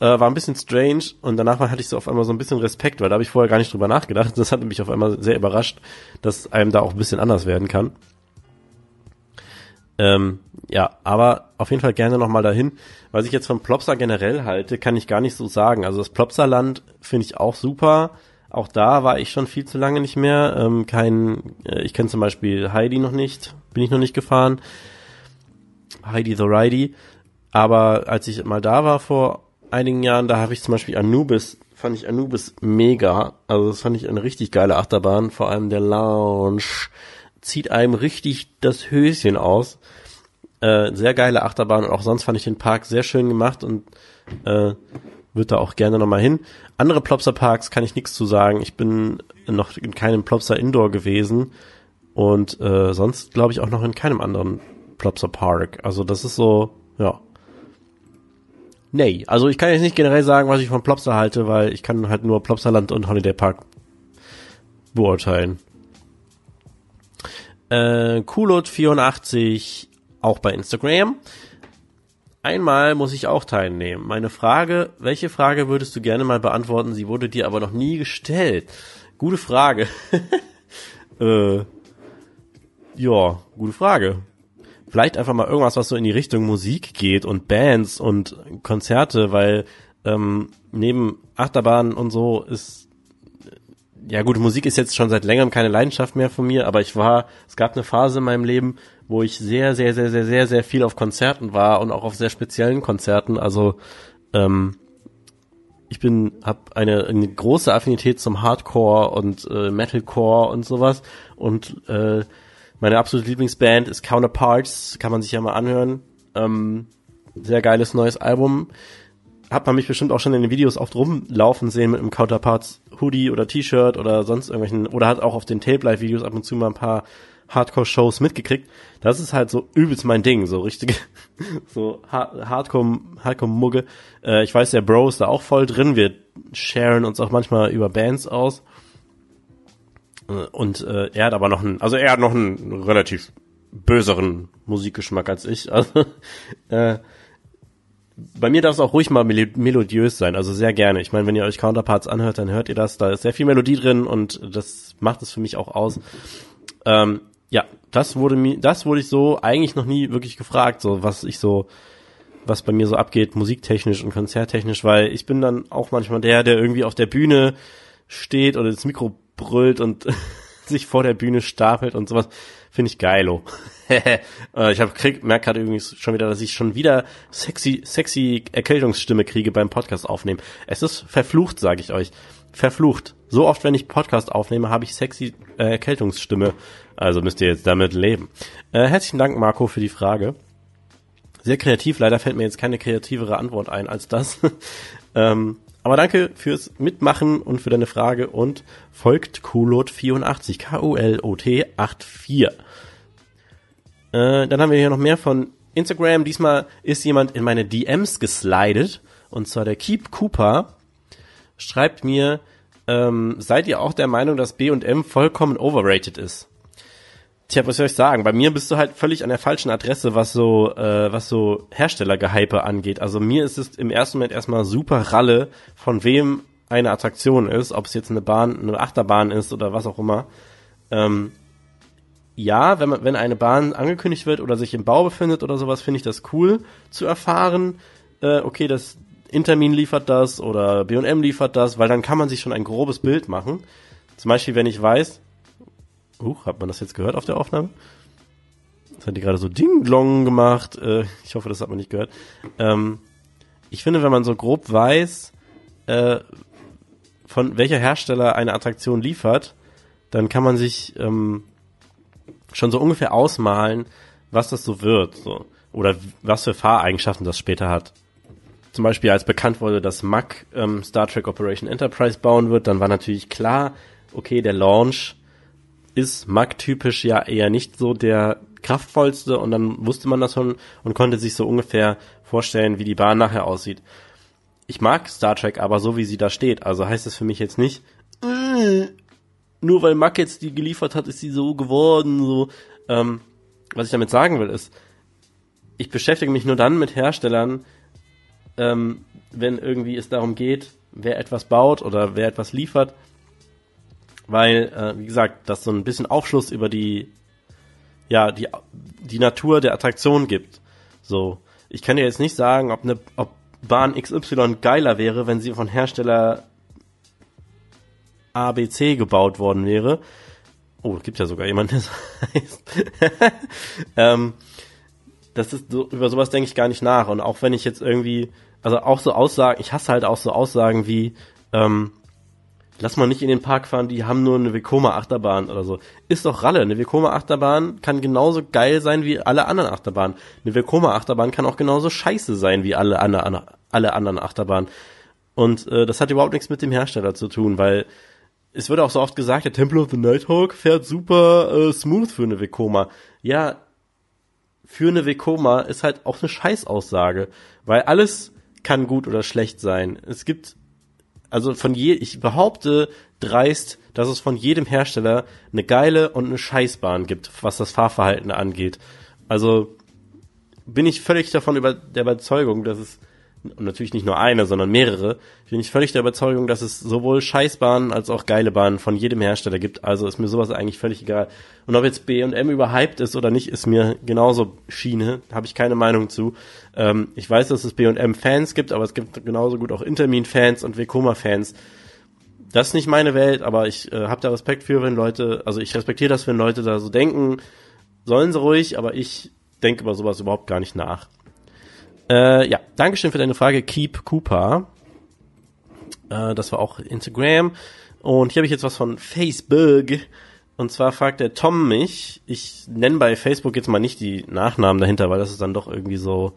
Äh, war ein bisschen strange und danach hatte ich so auf einmal so ein bisschen Respekt, weil da habe ich vorher gar nicht drüber nachgedacht. Das hat mich auf einmal sehr überrascht, dass einem da auch ein bisschen anders werden kann. Ähm, ja, aber auf jeden Fall gerne nochmal dahin. Was ich jetzt von Plopsa generell halte, kann ich gar nicht so sagen. Also das Plopsa-Land finde ich auch super. Auch da war ich schon viel zu lange nicht mehr. Ähm, kein, äh, ich kenne zum Beispiel Heidi noch nicht, bin ich noch nicht gefahren. Heidi the Ridey. Aber als ich mal da war vor einigen Jahren, da habe ich zum Beispiel Anubis, fand ich Anubis mega. Also das fand ich eine richtig geile Achterbahn. Vor allem der Lounge zieht einem richtig das Höschen aus. Äh, sehr geile Achterbahn und auch sonst fand ich den Park sehr schön gemacht und äh, würde da auch gerne nochmal hin. Andere Plopsa Parks kann ich nichts zu sagen. Ich bin noch in keinem Plopsa Indoor gewesen und äh, sonst glaube ich auch noch in keinem anderen Plopsa Park. Also das ist so, ja. Nee, also ich kann jetzt nicht generell sagen, was ich von Plopsa halte, weil ich kann halt nur Plopsaland und Holiday Park beurteilen. Äh, Kulot84 auch bei Instagram. Einmal muss ich auch teilnehmen. Meine Frage, welche Frage würdest du gerne mal beantworten? Sie wurde dir aber noch nie gestellt. Gute Frage. äh, ja, gute Frage. Vielleicht einfach mal irgendwas, was so in die Richtung Musik geht und Bands und Konzerte, weil ähm, neben Achterbahnen und so ist ja gut, Musik ist jetzt schon seit längerem keine Leidenschaft mehr von mir, aber ich war, es gab eine Phase in meinem Leben, wo ich sehr, sehr, sehr, sehr, sehr, sehr viel auf Konzerten war und auch auf sehr speziellen Konzerten. Also ähm, ich bin, habe eine, eine große Affinität zum Hardcore und äh, Metalcore und sowas. Und äh, meine absolute Lieblingsband ist Counterparts, kann man sich ja mal anhören. Ähm, sehr geiles neues Album. Hat man mich bestimmt auch schon in den Videos oft rumlaufen sehen mit einem Counterparts Hoodie oder T-Shirt oder sonst irgendwelchen, oder hat auch auf den Tape Live Videos ab und zu mal ein paar Hardcore-Shows mitgekriegt. Das ist halt so übelst mein Ding, so richtige, so Hardcore, Hardcore-Mugge. Äh, ich weiß, der Bro ist da auch voll drin. Wir sharen uns auch manchmal über Bands aus. Und äh, er hat aber noch einen, also er hat noch einen relativ böseren Musikgeschmack als ich. Also äh, bei mir darf es auch ruhig mal melodiös sein, also sehr gerne. Ich meine, wenn ihr euch Counterparts anhört, dann hört ihr das. Da ist sehr viel Melodie drin und das macht es für mich auch aus. Ähm, ja, das wurde mir, das wurde ich so eigentlich noch nie wirklich gefragt, so was ich so, was bei mir so abgeht, musiktechnisch und konzerttechnisch, weil ich bin dann auch manchmal der, der irgendwie auf der Bühne steht oder das Mikro brüllt und sich vor der Bühne stapelt und sowas. Finde ich geilo. Äh, ich habe krieg merk gerade übrigens schon wieder, dass ich schon wieder sexy sexy Erkältungsstimme kriege beim Podcast aufnehmen. Es ist verflucht, sage ich euch. Verflucht. So oft, wenn ich Podcast aufnehme, habe ich sexy äh, Erkältungsstimme. Also müsst ihr jetzt damit leben. Äh, herzlichen Dank, Marco, für die Frage. Sehr kreativ. Leider fällt mir jetzt keine kreativere Antwort ein als das. ähm, aber danke fürs Mitmachen und für deine Frage und folgt Kulot84, K-U-L-O-T 84. Äh, dann haben wir hier noch mehr von Instagram. Diesmal ist jemand in meine DMs geslidet und zwar der Keep Cooper schreibt mir, ähm, seid ihr auch der Meinung, dass B&M vollkommen overrated ist? Tja, was soll ich sagen? Bei mir bist du halt völlig an der falschen Adresse, was so, äh, was so Herstellergehype angeht. Also mir ist es im ersten Moment erstmal super Ralle, von wem eine Attraktion ist, ob es jetzt eine Bahn, eine Achterbahn ist oder was auch immer. Ähm, ja, wenn man, wenn eine Bahn angekündigt wird oder sich im Bau befindet oder sowas, finde ich das cool zu erfahren. Äh, okay, das Intermin liefert das oder B&M liefert das, weil dann kann man sich schon ein grobes Bild machen. Zum Beispiel, wenn ich weiß, uh, hat man das jetzt gehört auf der Aufnahme? Das hat die gerade so Ding-Glong gemacht. Äh, ich hoffe, das hat man nicht gehört. Ähm, ich finde, wenn man so grob weiß, äh, von welcher Hersteller eine Attraktion liefert, dann kann man sich ähm, schon so ungefähr ausmalen, was das so wird, so oder was für Fahreigenschaften das später hat zum Beispiel als bekannt wurde, dass Mack ähm, Star Trek Operation Enterprise bauen wird, dann war natürlich klar, okay, der Launch ist Mack-typisch ja eher nicht so der kraftvollste und dann wusste man das schon und konnte sich so ungefähr vorstellen, wie die Bahn nachher aussieht. Ich mag Star Trek aber so, wie sie da steht. Also heißt es für mich jetzt nicht, äh, nur weil Mack jetzt die geliefert hat, ist sie so geworden, so. Ähm, was ich damit sagen will, ist, ich beschäftige mich nur dann mit Herstellern, ähm, wenn irgendwie es darum geht, wer etwas baut oder wer etwas liefert, weil, äh, wie gesagt, das so ein bisschen Aufschluss über die, ja, die, die Natur der Attraktion gibt. So, ich kann dir jetzt nicht sagen, ob eine, ob Bahn XY geiler wäre, wenn sie von Hersteller ABC gebaut worden wäre. Oh, gibt ja sogar jemanden, der so heißt. ähm, das ist so, über sowas denke ich gar nicht nach. Und auch wenn ich jetzt irgendwie, also auch so Aussagen, ich hasse halt auch so Aussagen wie, ähm, lass mal nicht in den Park fahren, die haben nur eine Vekoma Achterbahn oder so. Ist doch Ralle. Eine Vekoma Achterbahn kann genauso geil sein wie alle anderen Achterbahnen. Eine Vekoma Achterbahn kann auch genauso scheiße sein wie alle, alle, alle anderen Achterbahnen. Und äh, das hat überhaupt nichts mit dem Hersteller zu tun, weil es wird auch so oft gesagt, der Temple of the Nighthawk fährt super äh, smooth für eine Vekoma. Ja, für eine Vekoma ist halt auch eine Scheißaussage, weil alles kann gut oder schlecht sein. Es gibt also von je, ich behaupte dreist, dass es von jedem Hersteller eine geile und eine Scheißbahn gibt, was das Fahrverhalten angeht. Also bin ich völlig davon über der Überzeugung, dass es und natürlich nicht nur eine, sondern mehrere, bin ich völlig der Überzeugung, dass es sowohl Scheißbahnen als auch geile Bahnen von jedem Hersteller gibt. Also ist mir sowas eigentlich völlig egal. Und ob jetzt B&M überhyped ist oder nicht, ist mir genauso Schiene, habe ich keine Meinung zu. Ähm, ich weiß, dass es B&M Fans gibt, aber es gibt genauso gut auch Intermin Fans und Vekoma Fans. Das ist nicht meine Welt, aber ich äh, habe da Respekt für, wenn Leute, also ich respektiere das, wenn Leute da so denken, sollen sie ruhig, aber ich denke über sowas überhaupt gar nicht nach. Äh, ja, Dankeschön für deine Frage, Keep Cooper. Äh, das war auch Instagram. Und hier habe ich jetzt was von Facebook. Und zwar fragt der Tom mich, ich nenne bei Facebook jetzt mal nicht die Nachnamen dahinter, weil das ist dann doch irgendwie so,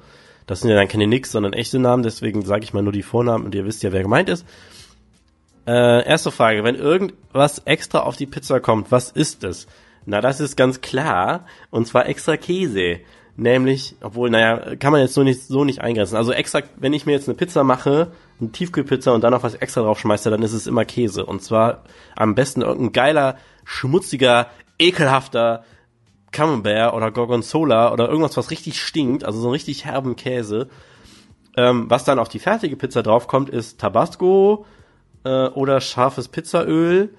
das sind ja dann keine Nix, sondern echte Namen, deswegen sage ich mal nur die Vornamen und ihr wisst ja, wer gemeint ist. Äh, erste Frage, wenn irgendwas extra auf die Pizza kommt, was ist es? Na, das ist ganz klar, und zwar extra Käse. Nämlich, obwohl, naja, kann man jetzt so nicht, so nicht eingrenzen. Also extra, wenn ich mir jetzt eine Pizza mache, eine Tiefkühlpizza und dann noch was extra drauf schmeiße, dann ist es immer Käse. Und zwar am besten irgendein geiler, schmutziger, ekelhafter Camembert oder Gorgonzola oder irgendwas, was richtig stinkt, also so einen richtig herben Käse. Ähm, was dann auf die fertige Pizza draufkommt, ist Tabasco äh, oder scharfes Pizzaöl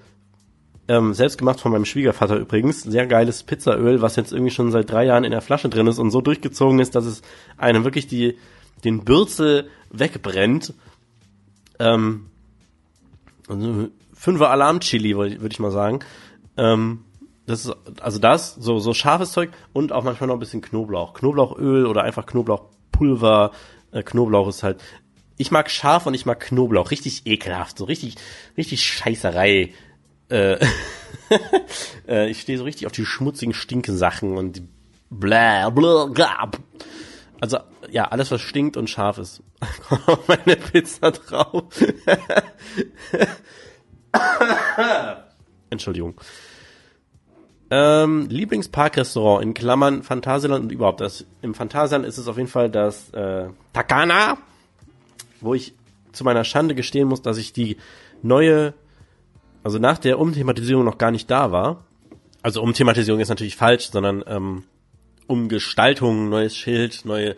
ähm, selbst gemacht von meinem Schwiegervater übrigens. Sehr geiles Pizzaöl, was jetzt irgendwie schon seit drei Jahren in der Flasche drin ist und so durchgezogen ist, dass es einem wirklich die, den Bürzel wegbrennt. Ähm, also Fünfer Alarm-Chili, würde ich mal sagen. Ähm, das ist, also das, so, so scharfes Zeug und auch manchmal noch ein bisschen Knoblauch. Knoblauchöl oder einfach Knoblauchpulver. Äh, Knoblauch ist halt, ich mag scharf und ich mag Knoblauch. Richtig ekelhaft, so richtig, richtig Scheißerei. Äh, äh, ich stehe so richtig auf die schmutzigen Stinkesachen und die bla bla bla. Also ja, alles was stinkt und scharf ist. auf meine Pizza drauf. Entschuldigung. Ähm, Lieblingsparkrestaurant in Klammern Phantasialand und überhaupt das. Im Phantasialand ist es auf jeden Fall das äh, Takana, wo ich zu meiner Schande gestehen muss, dass ich die neue also nach der Umthematisierung noch gar nicht da war. Also Umthematisierung ist natürlich falsch, sondern ähm, Umgestaltung, neues Schild, neue,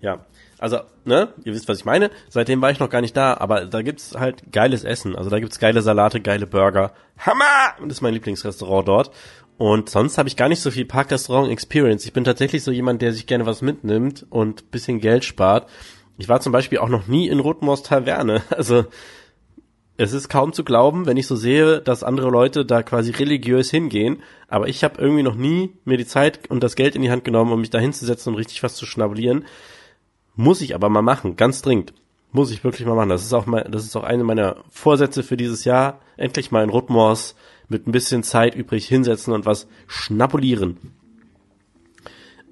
ja. Also, ne, ihr wisst, was ich meine. Seitdem war ich noch gar nicht da, aber da gibt's halt geiles Essen. Also da gibt's geile Salate, geile Burger. Hammer! Das ist mein Lieblingsrestaurant dort. Und sonst habe ich gar nicht so viel Parkrestaurant Experience. Ich bin tatsächlich so jemand, der sich gerne was mitnimmt und bisschen Geld spart. Ich war zum Beispiel auch noch nie in Rotmoors Taverne. Also es ist kaum zu glauben, wenn ich so sehe, dass andere Leute da quasi religiös hingehen, aber ich habe irgendwie noch nie mir die Zeit und das Geld in die Hand genommen, um mich da hinzusetzen und richtig was zu schnabulieren. Muss ich aber mal machen, ganz dringend. Muss ich wirklich mal machen. Das ist auch mal, das ist auch eine meiner Vorsätze für dieses Jahr. Endlich mal in Rutmors mit ein bisschen Zeit übrig hinsetzen und was schnabulieren.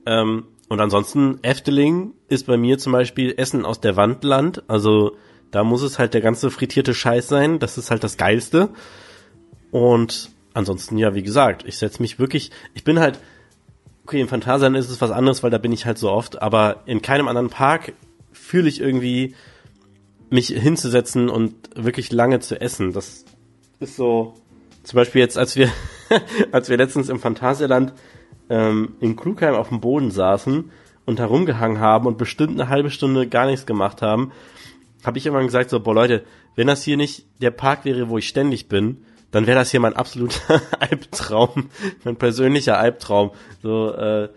Ähm, und ansonsten, Efteling ist bei mir zum Beispiel Essen aus der Wandland, also da muss es halt der ganze frittierte Scheiß sein. Das ist halt das Geilste. Und ansonsten, ja, wie gesagt, ich setze mich wirklich, ich bin halt, okay, im Phantasialand ist es was anderes, weil da bin ich halt so oft, aber in keinem anderen Park fühle ich irgendwie, mich hinzusetzen und wirklich lange zu essen. Das ist so, zum Beispiel jetzt, als wir, als wir letztens im Phantasialand ähm, in Klugheim auf dem Boden saßen und herumgehangen haben und bestimmt eine halbe Stunde gar nichts gemacht haben, habe ich immer gesagt so, boah Leute, wenn das hier nicht der Park wäre, wo ich ständig bin, dann wäre das hier mein absoluter Albtraum, mein persönlicher Albtraum, so äh,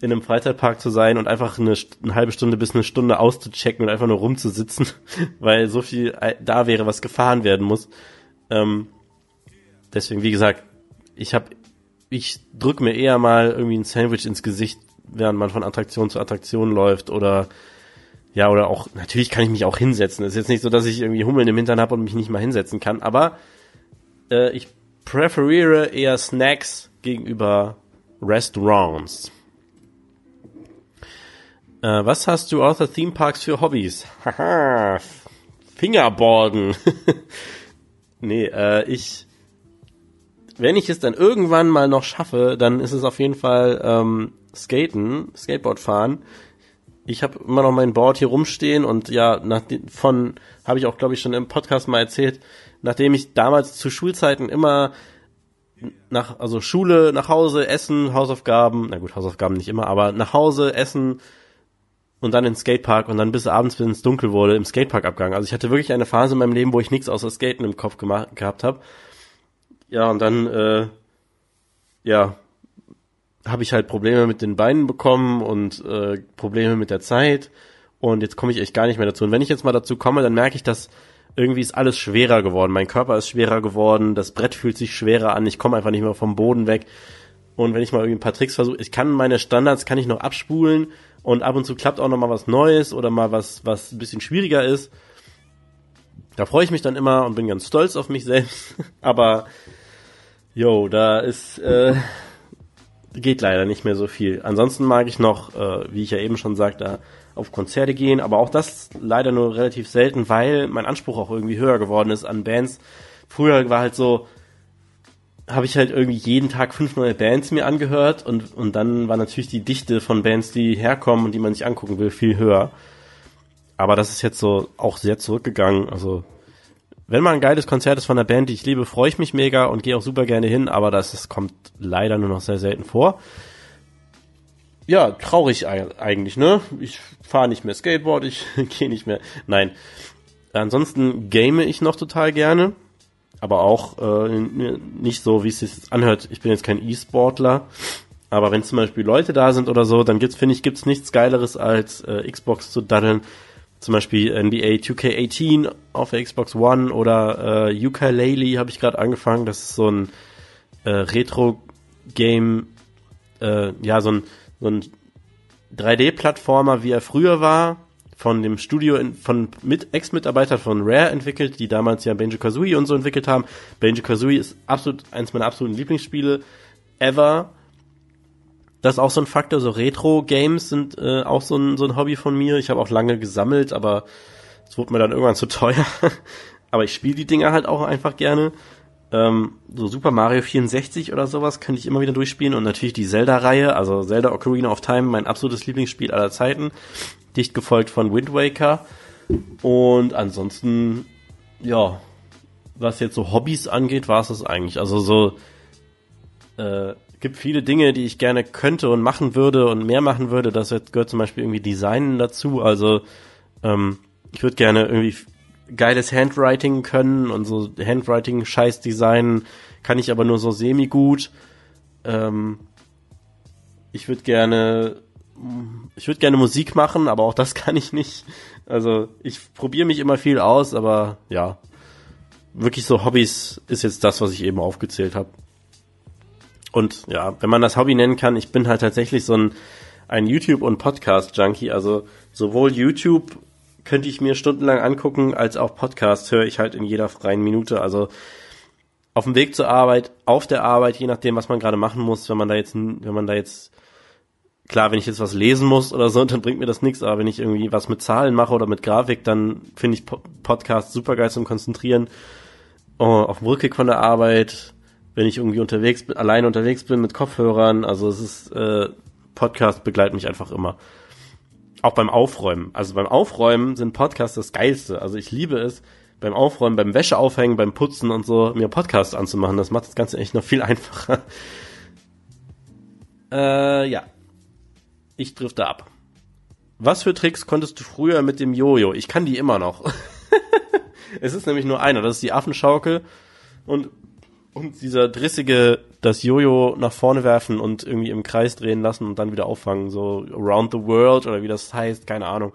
in einem Freizeitpark zu sein und einfach eine, eine halbe Stunde bis eine Stunde auszuchecken und einfach nur rumzusitzen, weil so viel äh, da wäre, was gefahren werden muss. Ähm, deswegen, wie gesagt, ich habe, ich drück mir eher mal irgendwie ein Sandwich ins Gesicht, während man von Attraktion zu Attraktion läuft oder ja, oder auch, natürlich kann ich mich auch hinsetzen. Es ist jetzt nicht so, dass ich irgendwie Hummeln im Hintern habe und mich nicht mal hinsetzen kann, aber äh, ich präferiere eher Snacks gegenüber Restaurants. Äh, was hast du außer Theme Parks für Hobbys? Haha, Fingerboarden. nee, äh, ich, wenn ich es dann irgendwann mal noch schaffe, dann ist es auf jeden Fall ähm, Skaten, Skateboard fahren. Ich habe immer noch mein Board hier rumstehen und ja, nach von habe ich auch glaube ich schon im Podcast mal erzählt, nachdem ich damals zu Schulzeiten immer nach also Schule, nach Hause, Essen, Hausaufgaben, na gut, Hausaufgaben nicht immer, aber nach Hause, Essen, und dann ins Skatepark und dann bis abends, wenn es dunkel wurde, im Skatepark abgegangen. Also ich hatte wirklich eine Phase in meinem Leben, wo ich nichts außer Skaten im Kopf gemacht, gehabt habe. Ja, und dann, äh, ja, habe ich halt Probleme mit den Beinen bekommen und äh, Probleme mit der Zeit. Und jetzt komme ich echt gar nicht mehr dazu. Und wenn ich jetzt mal dazu komme, dann merke ich, dass irgendwie ist alles schwerer geworden. Mein Körper ist schwerer geworden, das Brett fühlt sich schwerer an, ich komme einfach nicht mehr vom Boden weg. Und wenn ich mal irgendwie ein paar Tricks versuche, ich kann meine Standards, kann ich noch abspulen, und ab und zu klappt auch noch mal was Neues oder mal was, was ein bisschen schwieriger ist. Da freue ich mich dann immer und bin ganz stolz auf mich selbst. Aber, yo, da ist, äh, geht leider nicht mehr so viel. Ansonsten mag ich noch, äh, wie ich ja eben schon sagte, auf Konzerte gehen, aber auch das leider nur relativ selten, weil mein Anspruch auch irgendwie höher geworden ist an Bands. Früher war halt so, habe ich halt irgendwie jeden Tag fünf neue Bands mir angehört und, und dann war natürlich die Dichte von Bands, die herkommen und die man sich angucken will, viel höher. Aber das ist jetzt so auch sehr zurückgegangen. Also, wenn mal ein geiles Konzert ist von einer Band, die ich liebe, freue ich mich mega und gehe auch super gerne hin, aber das, das kommt leider nur noch sehr selten vor. Ja, traurig eigentlich, ne? Ich fahre nicht mehr Skateboard, ich gehe nicht mehr. Nein. Ansonsten game ich noch total gerne aber auch äh, nicht so, wie es sich anhört. Ich bin jetzt kein E-Sportler, aber wenn zum Beispiel Leute da sind oder so, dann gibt's, finde ich, gibt's nichts Geileres als äh, Xbox zu daddeln. Zum Beispiel NBA 2K18 auf der Xbox One oder äh, Ukulele habe ich gerade angefangen. Das ist so ein äh, Retro-Game, äh, ja, so ein, so ein 3D-Plattformer, wie er früher war, von dem Studio in, von mit Ex-Mitarbeitern von Rare entwickelt, die damals ja Banjo Kazooie und so entwickelt haben. Banjo Kazooie ist absolut eins meiner absoluten Lieblingsspiele ever. Das ist auch so ein Faktor, so Retro-Games sind äh, auch so ein, so ein Hobby von mir. Ich habe auch lange gesammelt, aber es wurde mir dann irgendwann zu teuer. aber ich spiele die Dinger halt auch einfach gerne. Ähm, so Super Mario 64 oder sowas könnte ich immer wieder durchspielen und natürlich die Zelda-Reihe, also Zelda Ocarina of Time, mein absolutes Lieblingsspiel aller Zeiten dicht gefolgt von Wind Waker. Und ansonsten, ja, was jetzt so Hobbys angeht, war es das eigentlich. Also so, äh, gibt viele Dinge, die ich gerne könnte und machen würde und mehr machen würde. Das gehört zum Beispiel irgendwie Designen dazu. Also ähm, ich würde gerne irgendwie geiles Handwriting können und so Handwriting-Scheiß designen, kann ich aber nur so semi-gut. Ähm, ich würde gerne ich würde gerne Musik machen, aber auch das kann ich nicht. Also ich probiere mich immer viel aus, aber ja, wirklich so Hobbys ist jetzt das, was ich eben aufgezählt habe. Und ja, wenn man das Hobby nennen kann, ich bin halt tatsächlich so ein, ein YouTube- und Podcast-Junkie. Also sowohl YouTube könnte ich mir stundenlang angucken, als auch Podcast höre ich halt in jeder freien Minute. Also auf dem Weg zur Arbeit, auf der Arbeit, je nachdem, was man gerade machen muss, wenn man da jetzt, wenn man da jetzt klar, wenn ich jetzt was lesen muss oder so, dann bringt mir das nichts, aber wenn ich irgendwie was mit Zahlen mache oder mit Grafik, dann finde ich Podcasts super geil zum Konzentrieren. Oh, auf dem Rückweg von der Arbeit, wenn ich irgendwie unterwegs bin, alleine unterwegs bin mit Kopfhörern, also es ist, äh, Podcast begleitet mich einfach immer. Auch beim Aufräumen. Also beim Aufräumen sind Podcasts das Geilste. Also ich liebe es, beim Aufräumen, beim Wäscheaufhängen, beim Putzen und so, mir Podcasts anzumachen. Das macht das Ganze echt noch viel einfacher. Äh, ja, ich drifte ab. Was für Tricks konntest du früher mit dem Jojo? Ich kann die immer noch. es ist nämlich nur einer, das ist die Affenschaukel und und dieser drissige, das Jojo nach vorne werfen und irgendwie im Kreis drehen lassen und dann wieder auffangen, so around the world oder wie das heißt, keine Ahnung.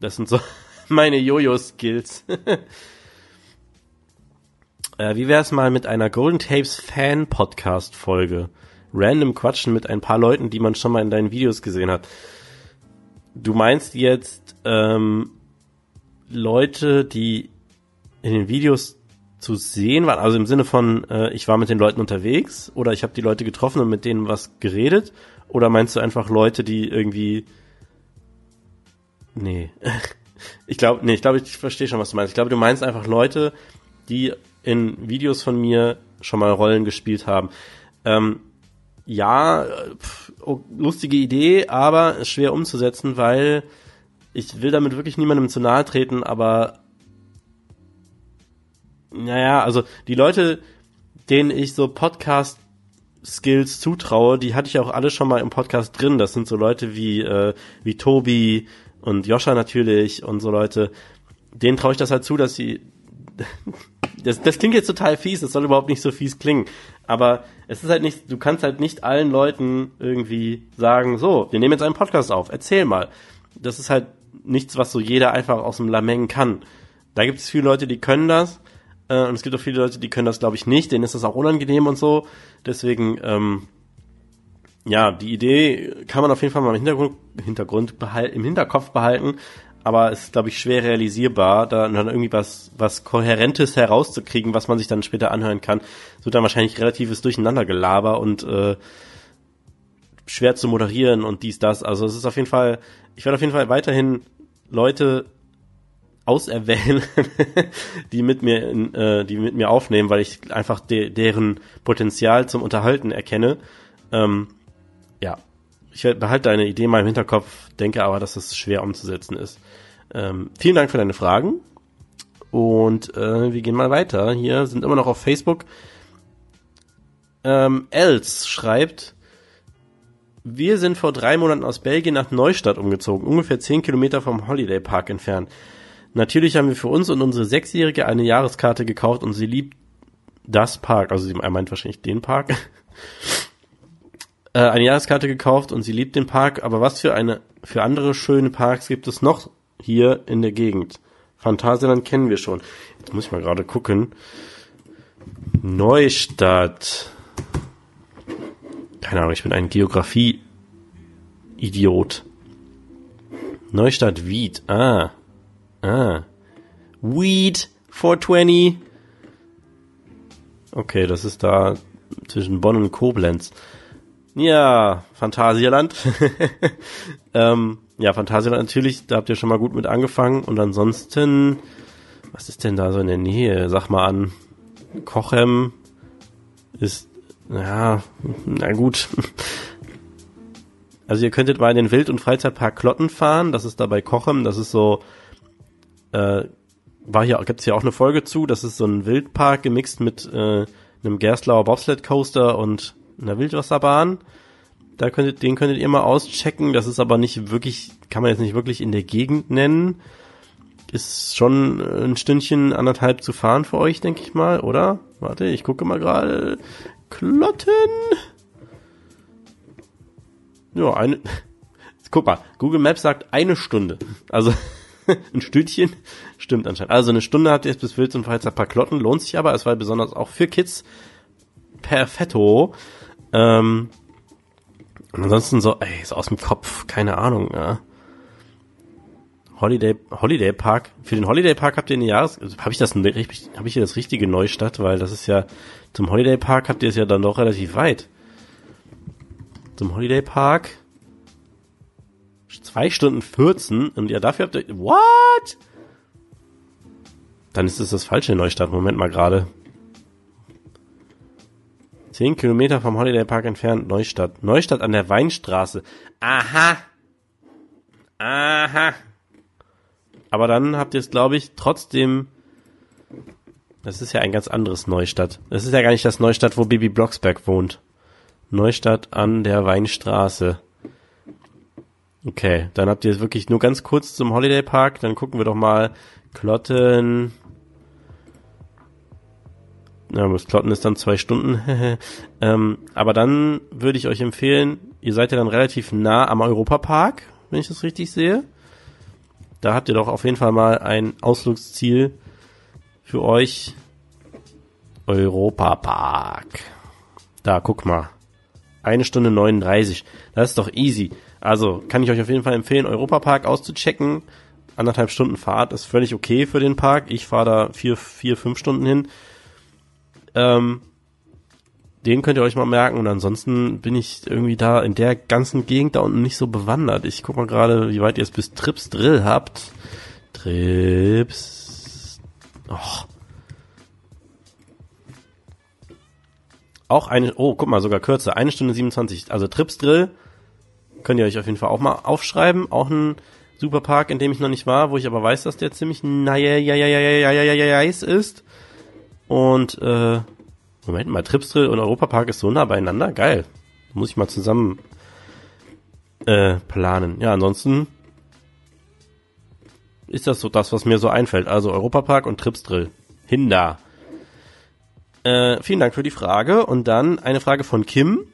Das sind so meine Jojo-Skills. äh, wie wär's mal mit einer Golden Tapes Fan-Podcast-Folge? Random quatschen mit ein paar Leuten, die man schon mal in deinen Videos gesehen hat. Du meinst jetzt ähm, Leute, die in den Videos zu sehen waren, also im Sinne von, äh, ich war mit den Leuten unterwegs oder ich habe die Leute getroffen und mit denen was geredet? Oder meinst du einfach Leute, die irgendwie. Nee. Ich glaube, nee, ich glaube, ich verstehe schon, was du meinst. Ich glaube, du meinst einfach Leute, die in Videos von mir schon mal Rollen gespielt haben. Ähm, ja, oh, lustige Idee, aber schwer umzusetzen, weil ich will damit wirklich niemandem zu nahe treten, aber naja, also die Leute, denen ich so Podcast Skills zutraue, die hatte ich auch alle schon mal im Podcast drin. Das sind so Leute wie äh, wie Tobi und Joscha natürlich und so Leute. Denen traue ich das halt zu, dass sie das, das klingt jetzt total fies, das soll überhaupt nicht so fies klingen. Aber es ist halt nicht, du kannst halt nicht allen Leuten irgendwie sagen, so, wir nehmen jetzt einen Podcast auf, erzähl mal. Das ist halt nichts, was so jeder einfach aus dem Lameng kann. Da gibt es viele Leute, die können das äh, und es gibt auch viele Leute, die können das, glaube ich, nicht. Denen ist das auch unangenehm und so. Deswegen, ähm, ja, die Idee kann man auf jeden Fall mal im Hintergrund, Hintergrund behalten, im Hinterkopf behalten. Aber es ist, glaube ich, schwer realisierbar, da dann irgendwie was, was Kohärentes herauszukriegen, was man sich dann später anhören kann. Es wird dann wahrscheinlich relatives Durcheinandergelaber und äh, schwer zu moderieren und dies, das. Also es ist auf jeden Fall, ich werde auf jeden Fall weiterhin Leute auserwählen, die mit mir in, äh, die mit mir aufnehmen, weil ich einfach de deren Potenzial zum Unterhalten erkenne. Ähm, ja, ich behalte deine Idee mal im Hinterkopf, denke aber, dass es schwer umzusetzen ist. Ähm, vielen Dank für deine Fragen und äh, wir gehen mal weiter. Hier sind immer noch auf Facebook. Ähm, Els schreibt, wir sind vor drei Monaten aus Belgien nach Neustadt umgezogen, ungefähr zehn Kilometer vom Holiday Park entfernt. Natürlich haben wir für uns und unsere Sechsjährige eine Jahreskarte gekauft und sie liebt das Park, also sie meint wahrscheinlich den Park. äh, eine Jahreskarte gekauft und sie liebt den Park, aber was für eine, für andere schöne Parks gibt es noch hier in der Gegend? Phantasialand kennen wir schon. Jetzt muss ich mal gerade gucken. Neustadt. Keine Ahnung, ich bin ein Geografie-Idiot. Neustadt Wied. Ah. Ah. Weed 420. Okay, das ist da zwischen Bonn und Koblenz. Ja, Phantasialand. ähm, ja, Phantasialand natürlich, da habt ihr schon mal gut mit angefangen. Und ansonsten, was ist denn da so in der Nähe? Sag mal an. Kochem ist, ja, na gut. Also ihr könntet mal in den Wild- und Freizeitpark Klotten fahren. Das ist da bei Kochem. Das ist so äh, war hier, gibt's hier auch eine Folge zu, das ist so ein Wildpark gemixt mit äh, einem Gerstlauer Bobsled Coaster und einer Wildwasserbahn. Da könntet, den könntet ihr mal auschecken. Das ist aber nicht wirklich, kann man jetzt nicht wirklich in der Gegend nennen. Ist schon ein Stündchen, anderthalb zu fahren für euch, denke ich mal, oder? Warte, ich gucke mal gerade. Klotten. Ja, eine. Guck mal, Google Maps sagt eine Stunde. Also ein Stündchen. Stimmt anscheinend. Also eine Stunde habt ihr jetzt bis Wild zum Freizeitpark Klotten. Lohnt sich aber. Es war besonders auch für Kids perfetto. Ähm, und ansonsten so, ey, so aus dem Kopf, keine Ahnung, ja. Holiday, Holiday Park. Für den Holiday Park habt ihr eine Jahres, also habe ich das, habe ich hier das richtige Neustadt, weil das ist ja, zum Holiday Park habt ihr es ja dann doch relativ weit. Zum Holiday Park Zwei Stunden 14 und ja, dafür habt ihr. What? Dann ist es das falsche Neustadt. Moment mal gerade. Zehn Kilometer vom Holiday Park entfernt, Neustadt. Neustadt an der Weinstraße. Aha. Aha. Aber dann habt ihr es, glaube ich, trotzdem. Das ist ja ein ganz anderes Neustadt. Das ist ja gar nicht das Neustadt, wo Bibi Blocksberg wohnt. Neustadt an der Weinstraße. Okay, dann habt ihr es wirklich nur ganz kurz zum Holiday Park. Dann gucken wir doch mal Klotten. Ja, das Klotten ist dann zwei Stunden. ähm, aber dann würde ich euch empfehlen, ihr seid ja dann relativ nah am Europapark, wenn ich das richtig sehe. Da habt ihr doch auf jeden Fall mal ein Ausflugsziel für euch. Europapark. Da, guck mal. Eine Stunde 39. Das ist doch easy. Also kann ich euch auf jeden Fall empfehlen, Europapark auszuchecken. Anderthalb Stunden Fahrt ist völlig okay für den Park. Ich fahre da vier, vier, fünf Stunden hin. Ähm, den könnt ihr euch mal merken und ansonsten bin ich irgendwie da in der ganzen Gegend da unten nicht so bewandert. Ich guck mal gerade, wie weit ihr es bis Trips Drill habt. Trips. Och. Auch eine, oh, guck mal, sogar kürzer. Eine Stunde 27. Also Trips Drill könnt ihr euch auf jeden Fall auch mal aufschreiben. Auch ein super Park, in dem ich noch nicht war, wo ich aber weiß, dass der ziemlich nice ist. Und äh, Moment mal, Tripsdrill und Europapark ist so nah beieinander? Geil. Muss ich mal zusammen äh, planen. Ja, ansonsten ist das so das, was mir so einfällt. Also Europapark und Tripsdrill. Hinda. Äh, vielen Dank für die Frage. Und dann eine Frage von Kim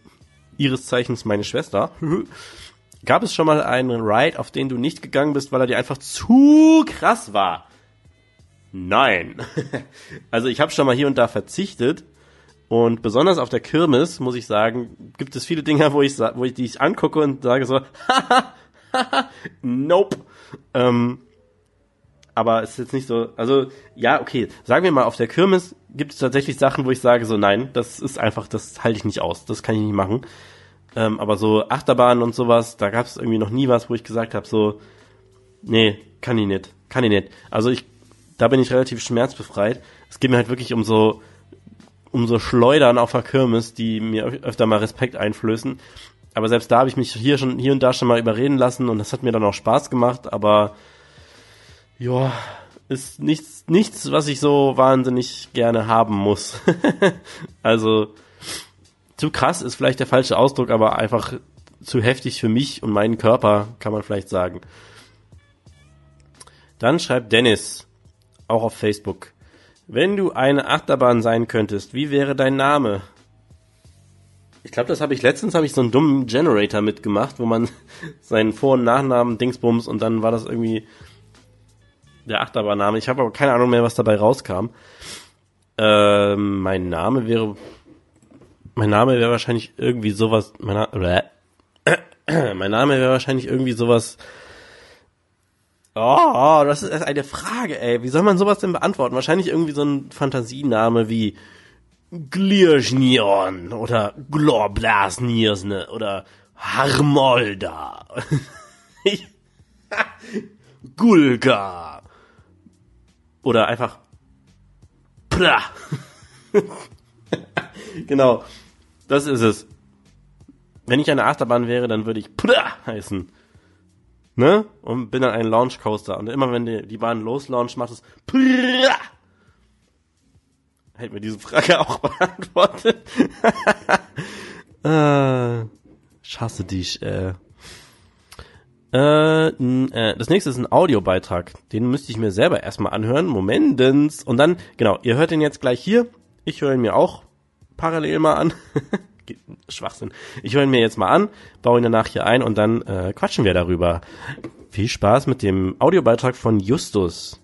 ihres Zeichens meine Schwester. Gab es schon mal einen Ride, auf den du nicht gegangen bist, weil er dir einfach zu krass war? Nein. also ich habe schon mal hier und da verzichtet. Und besonders auf der Kirmes, muss ich sagen, gibt es viele Dinge, wo ich, wo ich die ich angucke und sage so, nope. Ähm, aber es ist jetzt nicht so, also ja, okay, sagen wir mal, auf der Kirmes gibt es tatsächlich Sachen, wo ich sage so, nein, das ist einfach, das halte ich nicht aus, das kann ich nicht machen. Ähm, aber so Achterbahnen und sowas, da gab es irgendwie noch nie was, wo ich gesagt habe, so, nee, kann ich nicht, kann ich nicht. Also ich, da bin ich relativ schmerzbefreit. Es geht mir halt wirklich um so, um so Schleudern auf der Kirmes, die mir öfter mal Respekt einflößen. Aber selbst da habe ich mich hier schon, hier und da schon mal überreden lassen und das hat mir dann auch Spaß gemacht, aber ja, ist nichts, nichts, was ich so wahnsinnig gerne haben muss. also, zu krass ist vielleicht der falsche Ausdruck, aber einfach zu heftig für mich und meinen Körper, kann man vielleicht sagen. Dann schreibt Dennis, auch auf Facebook. Wenn du eine Achterbahn sein könntest, wie wäre dein Name? Ich glaube, das habe ich letztens habe ich so einen dummen Generator mitgemacht, wo man seinen Vor- und Nachnamen Dingsbums und dann war das irgendwie der Achterbahnname. Ich habe aber keine Ahnung mehr, was dabei rauskam. Ähm, mein Name wäre mein Name wäre wahrscheinlich irgendwie sowas. Mein, Na mein Name wäre wahrscheinlich irgendwie sowas. Oh, das ist eine Frage, ey. Wie soll man sowas denn beantworten? Wahrscheinlich irgendwie so ein Fantasiename wie Glirschnion oder Glorblasnirsne oder Harmolda. Gulga. Oder einfach Pra. genau. Das ist es. Wenn ich eine Achterbahn wäre, dann würde ich Pda heißen. Ne? Und bin dann ein Launch Coaster. Und immer wenn die, die Bahn loslauncht, macht es Pda. Hätte mir diese Frage auch beantwortet. äh, ich hasse dich, äh. Äh, äh, das nächste ist ein Audiobeitrag. Den müsste ich mir selber erstmal anhören. Momentens. Und dann, genau, ihr hört den jetzt gleich hier. Ich höre ihn mir auch parallel mal an. Schwachsinn. Ich höre ihn mir jetzt mal an, baue ihn danach hier ein und dann äh, quatschen wir darüber. Viel Spaß mit dem Audiobeitrag von Justus.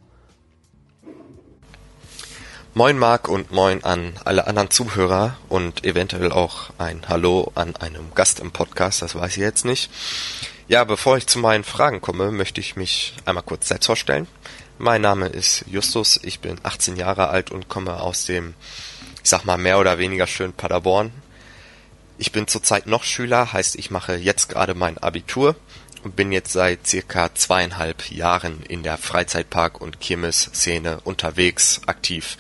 Moin Marc und moin an alle anderen Zuhörer und eventuell auch ein Hallo an einem Gast im Podcast, das weiß ich jetzt nicht. Ja, bevor ich zu meinen Fragen komme, möchte ich mich einmal kurz selbst vorstellen. Mein Name ist Justus, ich bin 18 Jahre alt und komme aus dem ich sag mal mehr oder weniger schön Paderborn. Ich bin zurzeit noch Schüler, heißt ich mache jetzt gerade mein Abitur und bin jetzt seit circa zweieinhalb Jahren in der Freizeitpark- und Kirmes-Szene unterwegs, aktiv.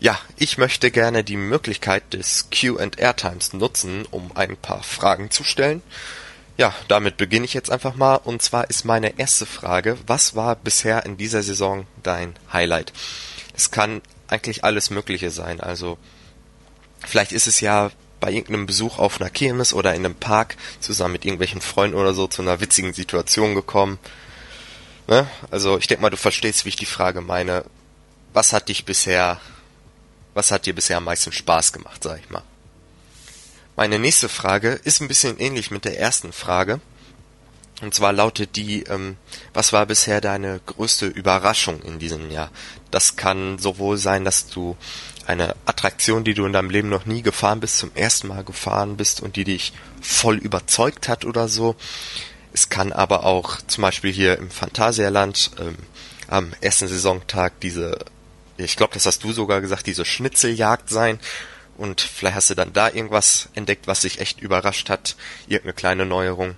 Ja, ich möchte gerne die Möglichkeit des Q&R-Times nutzen, um ein paar Fragen zu stellen. Ja, damit beginne ich jetzt einfach mal. Und zwar ist meine erste Frage, was war bisher in dieser Saison dein Highlight? Es kann eigentlich alles Mögliche sein. Also vielleicht ist es ja bei irgendeinem Besuch auf einer Kirmes oder in einem Park zusammen mit irgendwelchen Freunden oder so zu einer witzigen Situation gekommen. Ne? Also ich denke mal, du verstehst, wie ich die Frage meine. Was hat dich bisher, was hat dir bisher am meisten Spaß gemacht, sag ich mal? Meine nächste Frage ist ein bisschen ähnlich mit der ersten Frage. Und zwar lautet die, ähm, was war bisher deine größte Überraschung in diesem Jahr? Das kann sowohl sein, dass du eine Attraktion, die du in deinem Leben noch nie gefahren bist, zum ersten Mal gefahren bist und die dich voll überzeugt hat oder so. Es kann aber auch zum Beispiel hier im Phantasialand ähm, am ersten Saisontag diese, ich glaube, das hast du sogar gesagt, diese Schnitzeljagd sein. Und vielleicht hast du dann da irgendwas entdeckt, was dich echt überrascht hat, irgendeine kleine Neuerung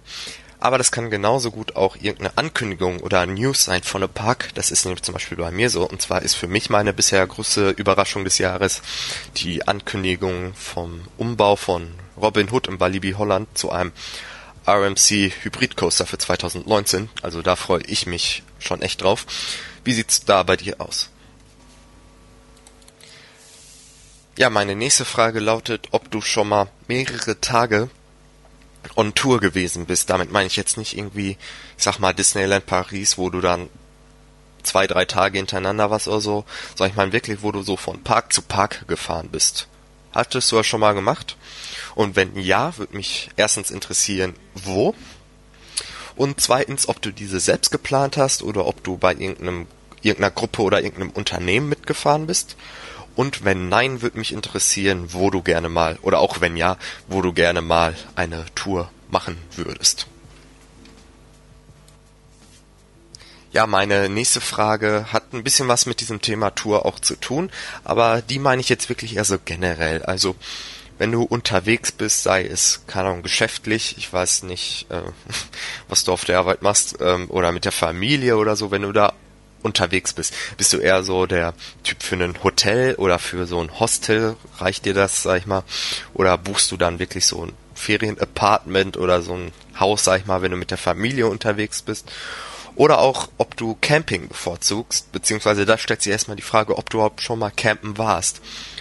aber das kann genauso gut auch irgendeine Ankündigung oder News sein von einem Park. Das ist nämlich zum Beispiel bei mir so. Und zwar ist für mich meine bisher größte Überraschung des Jahres die Ankündigung vom Umbau von Robin Hood im Walibi Holland zu einem RMC Hybrid Coaster für 2019. Also da freue ich mich schon echt drauf. Wie sieht's da bei dir aus? Ja, meine nächste Frage lautet, ob du schon mal mehrere Tage on Tour gewesen bist. Damit meine ich jetzt nicht irgendwie, ich sag mal, Disneyland Paris, wo du dann zwei, drei Tage hintereinander was oder so, sondern ich meine wirklich, wo du so von Park zu Park gefahren bist. Hattest du das schon mal gemacht? Und wenn ja, würde mich erstens interessieren, wo? Und zweitens, ob du diese selbst geplant hast oder ob du bei irgendeinem, irgendeiner Gruppe oder irgendeinem Unternehmen mitgefahren bist. Und wenn nein, würde mich interessieren, wo du gerne mal, oder auch wenn ja, wo du gerne mal eine Tour machen würdest. Ja, meine nächste Frage hat ein bisschen was mit diesem Thema Tour auch zu tun, aber die meine ich jetzt wirklich eher so generell. Also, wenn du unterwegs bist, sei es, keine Ahnung, geschäftlich, ich weiß nicht, äh, was du auf der Arbeit machst, ähm, oder mit der Familie oder so, wenn du da unterwegs bist. Bist du eher so der Typ für ein Hotel oder für so ein Hostel? Reicht dir das, sag ich mal? Oder buchst du dann wirklich so ein Ferienapartment oder so ein Haus, sag ich mal, wenn du mit der Familie unterwegs bist? Oder auch, ob du Camping bevorzugst, beziehungsweise da stellt sich erstmal die Frage, ob du überhaupt schon mal campen warst.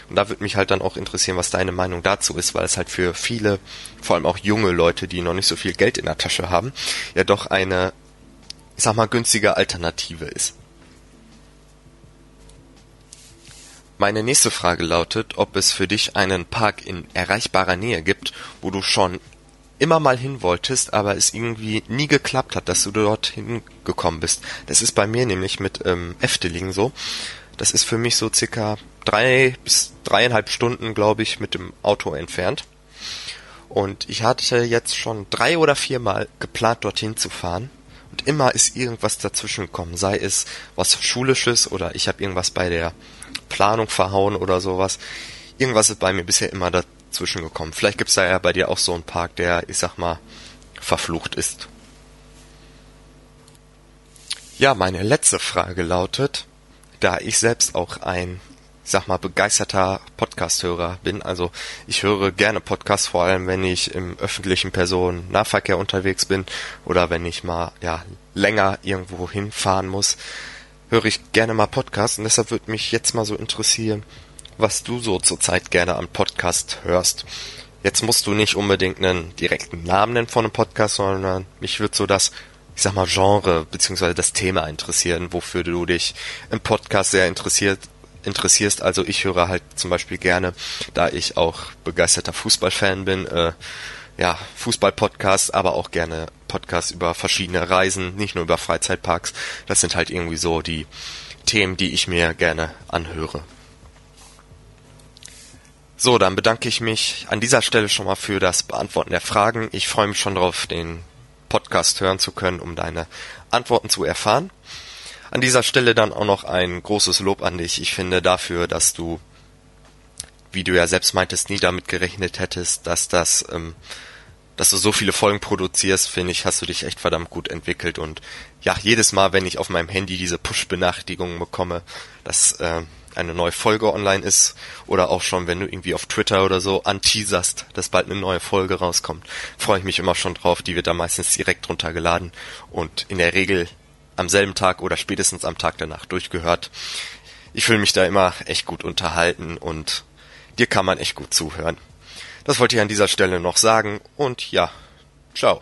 Und da würde mich halt dann auch interessieren, was deine Meinung dazu ist, weil es halt für viele, vor allem auch junge Leute, die noch nicht so viel Geld in der Tasche haben, ja doch eine, ich sag mal, günstige Alternative ist. Meine nächste Frage lautet, ob es für dich einen Park in erreichbarer Nähe gibt, wo du schon immer mal hin wolltest, aber es irgendwie nie geklappt hat, dass du dorthin gekommen bist. Das ist bei mir nämlich mit ähm, Efteling so. Das ist für mich so circa drei bis dreieinhalb Stunden, glaube ich, mit dem Auto entfernt. Und ich hatte jetzt schon drei oder viermal geplant, dorthin zu fahren. Und immer ist irgendwas dazwischen gekommen, sei es was Schulisches oder ich habe irgendwas bei der Planung verhauen oder sowas. Irgendwas ist bei mir bisher immer dazwischen gekommen. Vielleicht gibt's da ja bei dir auch so einen Park, der, ich sag mal, verflucht ist. Ja, meine letzte Frage lautet, da ich selbst auch ein, ich sag mal, begeisterter Podcast-Hörer bin, also ich höre gerne Podcasts, vor allem wenn ich im öffentlichen Personennahverkehr unterwegs bin oder wenn ich mal, ja, länger irgendwo hinfahren muss, höre ich gerne mal Podcasts und deshalb würde mich jetzt mal so interessieren, was du so zurzeit gerne an Podcast hörst. Jetzt musst du nicht unbedingt einen direkten Namen nennen von einem Podcast, sondern mich würde so das, ich sag mal, Genre beziehungsweise das Thema interessieren, wofür du dich im Podcast sehr interessiert interessierst. Also ich höre halt zum Beispiel gerne, da ich auch begeisterter Fußballfan bin, äh, ja, Fußball-Podcasts, aber auch gerne Podcasts über verschiedene Reisen, nicht nur über Freizeitparks. Das sind halt irgendwie so die Themen, die ich mir gerne anhöre. So, dann bedanke ich mich an dieser Stelle schon mal für das Beantworten der Fragen. Ich freue mich schon darauf, den Podcast hören zu können, um deine Antworten zu erfahren. An dieser Stelle dann auch noch ein großes Lob an dich. Ich finde dafür, dass du wie du ja selbst meintest, nie damit gerechnet hättest, dass das, ähm, dass du so viele Folgen produzierst, finde ich, hast du dich echt verdammt gut entwickelt und ja, jedes Mal, wenn ich auf meinem Handy diese Push-Benachrichtigungen bekomme, dass äh, eine neue Folge online ist oder auch schon, wenn du irgendwie auf Twitter oder so anteaserst, dass bald eine neue Folge rauskommt, freue ich mich immer schon drauf. Die wird da meistens direkt runtergeladen und in der Regel am selben Tag oder spätestens am Tag danach durchgehört. Ich fühle mich da immer echt gut unterhalten und dir kann man echt gut zuhören. Das wollte ich an dieser Stelle noch sagen und ja, ciao.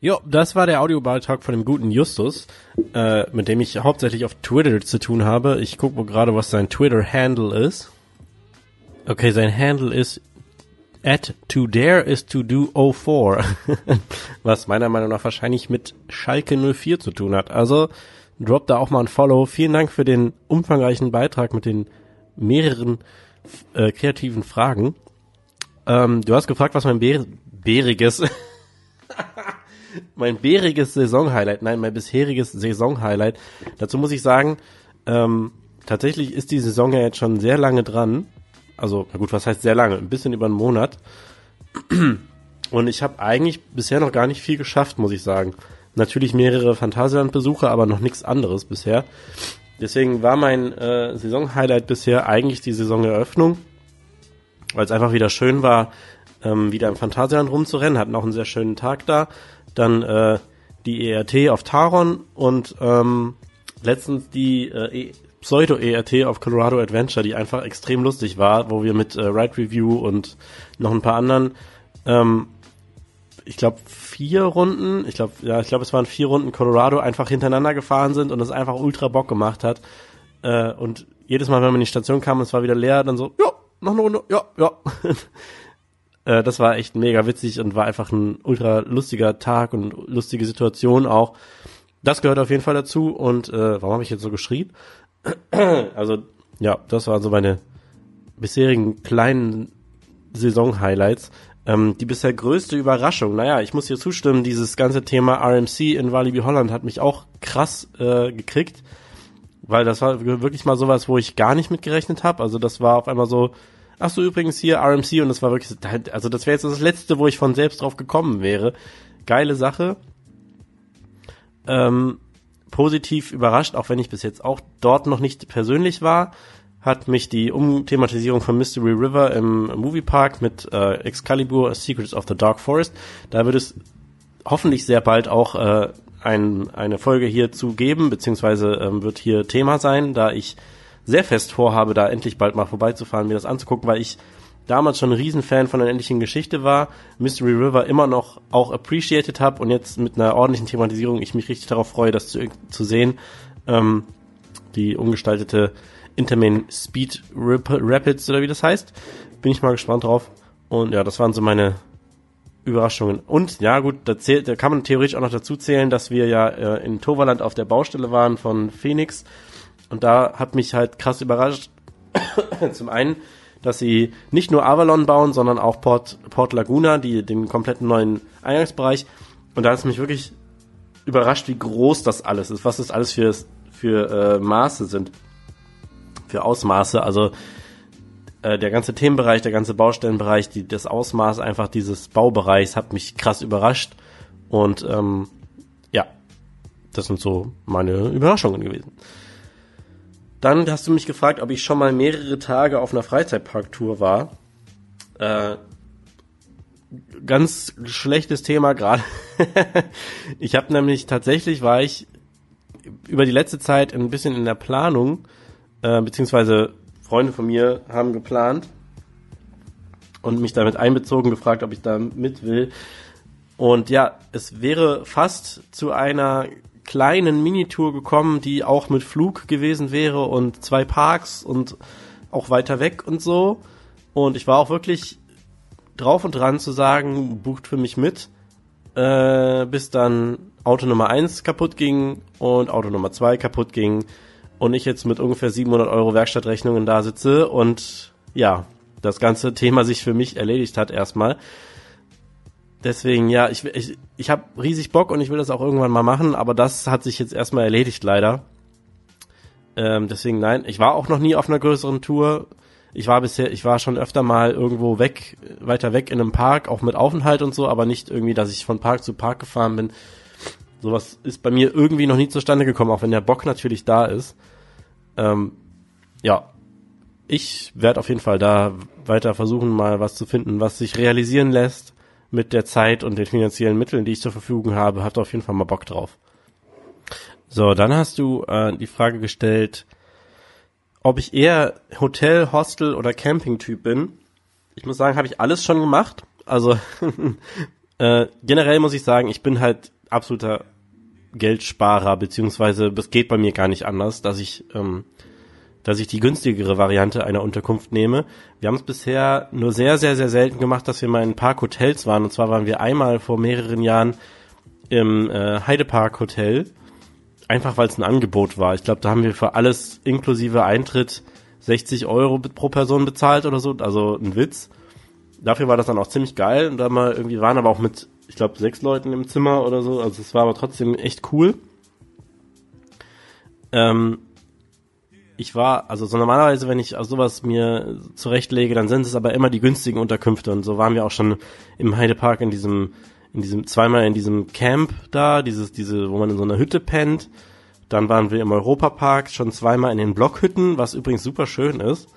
Jo, das war der Audiobeitrag von dem guten Justus, äh, mit dem ich hauptsächlich auf Twitter zu tun habe. Ich gucke gerade, was sein Twitter-Handle ist. Okay, sein Handle ist at to dare is to do 04, was meiner Meinung nach wahrscheinlich mit Schalke 04 zu tun hat. Also drop da auch mal ein Follow. Vielen Dank für den umfangreichen Beitrag mit den mehreren äh, kreativen Fragen. Ähm, du hast gefragt, was mein bär bäriges mein bäriges Saisonhighlight, nein, mein bisheriges Saisonhighlight. Dazu muss ich sagen, ähm, tatsächlich ist die Saison ja jetzt schon sehr lange dran also, na gut, was heißt sehr lange? Ein bisschen über einen Monat. Und ich habe eigentlich bisher noch gar nicht viel geschafft, muss ich sagen. Natürlich mehrere Phantasialand-Besuche, aber noch nichts anderes bisher. Deswegen war mein äh, Saisonhighlight bisher eigentlich die Saisoneröffnung, weil es einfach wieder schön war, ähm, wieder im Phantasialand rumzurennen. Hatten auch einen sehr schönen Tag da. Dann äh, die ERT auf Taron und ähm, letztens die äh, Pseudo-ERT auf Colorado Adventure, die einfach extrem lustig war, wo wir mit äh, Ride Review und noch ein paar anderen, ähm, ich glaube vier Runden, ich glaube, ja, ich glaube es waren vier Runden Colorado einfach hintereinander gefahren sind und es einfach ultra Bock gemacht hat. Äh, und jedes Mal, wenn man in die Station kam und es war wieder leer, dann so, ja, noch eine Runde, ja, ja. äh, das war echt mega witzig und war einfach ein ultra lustiger Tag und lustige Situation auch. Das gehört auf jeden Fall dazu und äh, warum habe ich jetzt so geschrien? Also, ja, das waren so meine bisherigen kleinen Saison-Highlights. Ähm, die bisher größte Überraschung, naja, ich muss hier zustimmen, dieses ganze Thema RMC in Walibi Holland hat mich auch krass äh, gekriegt, weil das war wirklich mal sowas, wo ich gar nicht mit gerechnet habe. Also das war auf einmal so, ach so, übrigens hier RMC und das war wirklich, also das wäre jetzt das Letzte, wo ich von selbst drauf gekommen wäre. Geile Sache. Ähm, positiv überrascht, auch wenn ich bis jetzt auch dort noch nicht persönlich war, hat mich die Umthematisierung von Mystery River im Moviepark mit äh, Excalibur Secrets of the Dark Forest. Da wird es hoffentlich sehr bald auch äh, ein, eine Folge hierzu geben, beziehungsweise ähm, wird hier Thema sein, da ich sehr fest vorhabe, da endlich bald mal vorbeizufahren, mir das anzugucken, weil ich damals schon ein Riesenfan von der endlichen Geschichte war, Mystery River immer noch auch appreciated habe und jetzt mit einer ordentlichen Thematisierung ich mich richtig darauf freue, das zu, zu sehen. Ähm, die umgestaltete Intermain Speed Rap Rapids oder wie das heißt. Bin ich mal gespannt drauf. Und ja, das waren so meine Überraschungen. Und ja gut, da, zählt, da kann man theoretisch auch noch dazu zählen, dass wir ja äh, in Toverland auf der Baustelle waren von Phoenix. Und da hat mich halt krass überrascht. Zum einen, dass sie nicht nur Avalon bauen, sondern auch Port, Port Laguna, die, den kompletten neuen Eingangsbereich. Und da ist mich wirklich überrascht, wie groß das alles ist, was das alles für, für äh, Maße sind, für Ausmaße. Also äh, der ganze Themenbereich, der ganze Baustellenbereich, die, das Ausmaß einfach dieses Baubereichs hat mich krass überrascht. Und ähm, ja, das sind so meine Überraschungen gewesen. Dann hast du mich gefragt, ob ich schon mal mehrere Tage auf einer Freizeitparktour war. Äh, ganz schlechtes Thema gerade. ich habe nämlich tatsächlich war ich über die letzte Zeit ein bisschen in der Planung, äh, beziehungsweise Freunde von mir haben geplant und mich damit einbezogen, gefragt, ob ich da mit will. Und ja, es wäre fast zu einer kleinen Minitour gekommen, die auch mit Flug gewesen wäre und zwei Parks und auch weiter weg und so. Und ich war auch wirklich drauf und dran zu sagen, bucht für mich mit, äh, bis dann Auto Nummer 1 kaputt ging und Auto Nummer 2 kaputt ging und ich jetzt mit ungefähr 700 Euro Werkstattrechnungen da sitze und ja, das ganze Thema sich für mich erledigt hat erstmal. Deswegen, ja, ich, ich, ich habe riesig Bock und ich will das auch irgendwann mal machen, aber das hat sich jetzt erstmal erledigt, leider. Ähm, deswegen, nein, ich war auch noch nie auf einer größeren Tour. Ich war bisher, ich war schon öfter mal irgendwo weg, weiter weg in einem Park, auch mit Aufenthalt und so, aber nicht irgendwie, dass ich von Park zu Park gefahren bin. Sowas ist bei mir irgendwie noch nie zustande gekommen, auch wenn der Bock natürlich da ist. Ähm, ja, ich werde auf jeden Fall da weiter versuchen, mal was zu finden, was sich realisieren lässt mit der Zeit und den finanziellen Mitteln, die ich zur Verfügung habe, habt auf jeden Fall mal Bock drauf. So, dann hast du äh, die Frage gestellt, ob ich eher Hotel, Hostel oder Camping-Typ bin. Ich muss sagen, habe ich alles schon gemacht. Also äh, generell muss ich sagen, ich bin halt absoluter Geldsparer, beziehungsweise das geht bei mir gar nicht anders, dass ich, ähm, dass ich die günstigere Variante einer Unterkunft nehme. Wir haben es bisher nur sehr, sehr, sehr selten gemacht, dass wir mal in ein paar Hotels waren. Und zwar waren wir einmal vor mehreren Jahren im äh, Heidepark Hotel, einfach weil es ein Angebot war. Ich glaube, da haben wir für alles inklusive Eintritt 60 Euro pro Person bezahlt oder so, also ein Witz. Dafür war das dann auch ziemlich geil und da mal irgendwie waren aber auch mit, ich glaube, sechs Leuten im Zimmer oder so, also es war aber trotzdem echt cool. Ähm, ich war, also so normalerweise, wenn ich sowas mir zurechtlege, dann sind es aber immer die günstigen Unterkünfte und so waren wir auch schon im Heidepark in diesem, in diesem, zweimal in diesem Camp da, dieses, diese, wo man in so einer Hütte pennt dann waren wir im Europapark schon zweimal in den Blockhütten, was übrigens super schön ist.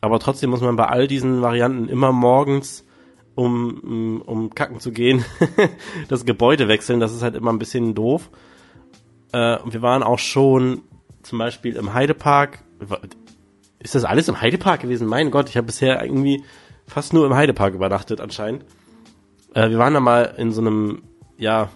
Aber trotzdem muss man bei all diesen Varianten immer morgens, um, um kacken zu gehen, das Gebäude wechseln. Das ist halt immer ein bisschen doof. Äh, wir waren auch schon zum Beispiel im Heidepark. Ist das alles im Heidepark gewesen? Mein Gott, ich habe bisher irgendwie fast nur im Heidepark übernachtet anscheinend. Äh, wir waren da mal in so einem, ja,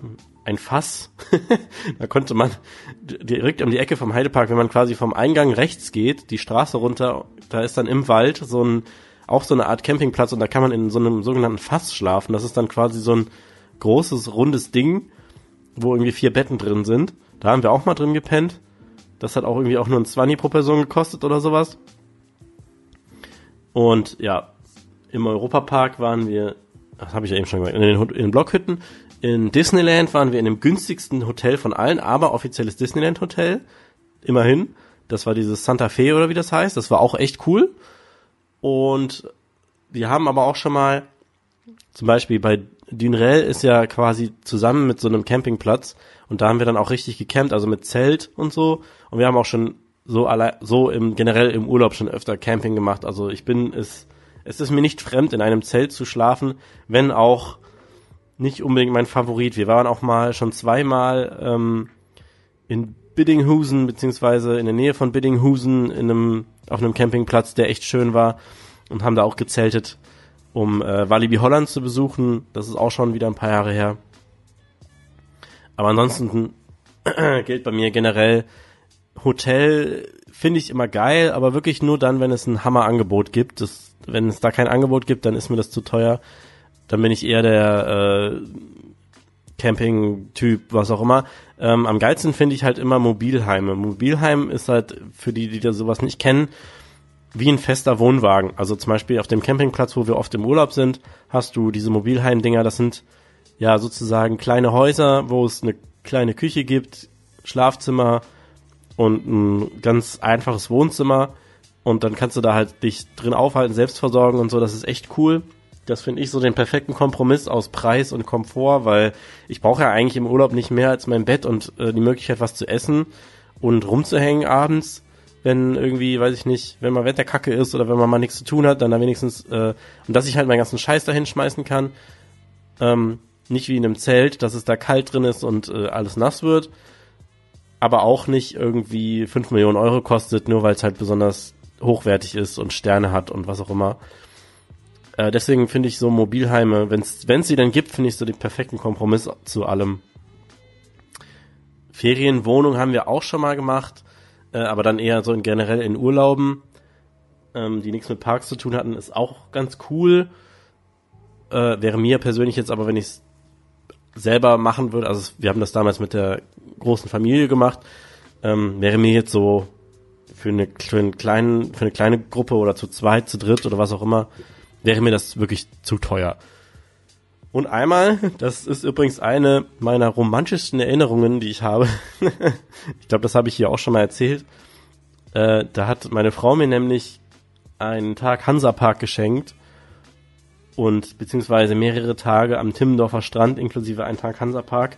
ein Fass. da konnte man direkt um die Ecke vom Heidepark, wenn man quasi vom Eingang rechts geht, die Straße runter, da ist dann im Wald so ein, auch so eine Art Campingplatz und da kann man in so einem sogenannten Fass schlafen. Das ist dann quasi so ein großes, rundes Ding, wo irgendwie vier Betten drin sind. Da haben wir auch mal drin gepennt. Das hat auch irgendwie auch nur ein 20 pro Person gekostet oder sowas. Und ja, im Europapark waren wir, das habe ich ja eben schon gesagt, in den, in den Blockhütten in Disneyland waren wir in dem günstigsten Hotel von allen, aber offizielles Disneyland Hotel. Immerhin. Das war dieses Santa Fe oder wie das heißt. Das war auch echt cool. Und wir haben aber auch schon mal, zum Beispiel bei Dunrell ist ja quasi zusammen mit so einem Campingplatz und da haben wir dann auch richtig gecampt, also mit Zelt und so. Und wir haben auch schon so alle, so im generell im Urlaub schon öfter Camping gemacht. Also ich bin es, es ist mir nicht fremd, in einem Zelt zu schlafen, wenn auch nicht unbedingt mein Favorit. Wir waren auch mal schon zweimal ähm, in Biddinghusen, beziehungsweise in der Nähe von Biddinghusen in einem, auf einem Campingplatz, der echt schön war und haben da auch gezeltet, um äh, Walibi Holland zu besuchen. Das ist auch schon wieder ein paar Jahre her. Aber ansonsten gilt bei mir generell Hotel finde ich immer geil, aber wirklich nur dann, wenn es ein Hammerangebot gibt. Das, wenn es da kein Angebot gibt, dann ist mir das zu teuer dann bin ich eher der äh, Camping-Typ, was auch immer. Ähm, am geilsten finde ich halt immer Mobilheime. Mobilheim ist halt, für die, die da sowas nicht kennen, wie ein fester Wohnwagen. Also zum Beispiel auf dem Campingplatz, wo wir oft im Urlaub sind, hast du diese Mobilheim-Dinger, das sind ja sozusagen kleine Häuser, wo es eine kleine Küche gibt, Schlafzimmer und ein ganz einfaches Wohnzimmer. Und dann kannst du da halt dich drin aufhalten, selbst versorgen und so, das ist echt cool. Das finde ich so den perfekten Kompromiss aus Preis und Komfort, weil ich brauche ja eigentlich im Urlaub nicht mehr als mein Bett und äh, die Möglichkeit, was zu essen und rumzuhängen abends, wenn irgendwie, weiß ich nicht, wenn mal Wetterkacke ist oder wenn man mal nichts zu tun hat, dann da wenigstens, äh, und dass ich halt meinen ganzen Scheiß dahin schmeißen kann. Ähm, nicht wie in einem Zelt, dass es da kalt drin ist und äh, alles nass wird, aber auch nicht irgendwie fünf Millionen Euro kostet, nur weil es halt besonders hochwertig ist und Sterne hat und was auch immer. Äh, deswegen finde ich so Mobilheime, wenn es sie denn gibt, finde ich so den perfekten Kompromiss zu allem. Ferienwohnung haben wir auch schon mal gemacht, äh, aber dann eher so in, generell in Urlauben, ähm, die nichts mit Parks zu tun hatten, ist auch ganz cool. Äh, wäre mir persönlich jetzt aber, wenn ich es selber machen würde, also wir haben das damals mit der großen Familie gemacht, ähm, wäre mir jetzt so für eine, für, einen kleinen, für eine kleine Gruppe oder zu zweit, zu dritt oder was auch immer, wäre mir das wirklich zu teuer. Und einmal, das ist übrigens eine meiner romantischsten Erinnerungen, die ich habe. ich glaube, das habe ich hier auch schon mal erzählt. Äh, da hat meine Frau mir nämlich einen Tag Hansapark geschenkt und beziehungsweise mehrere Tage am Timmendorfer Strand inklusive einen Tag Hansapark.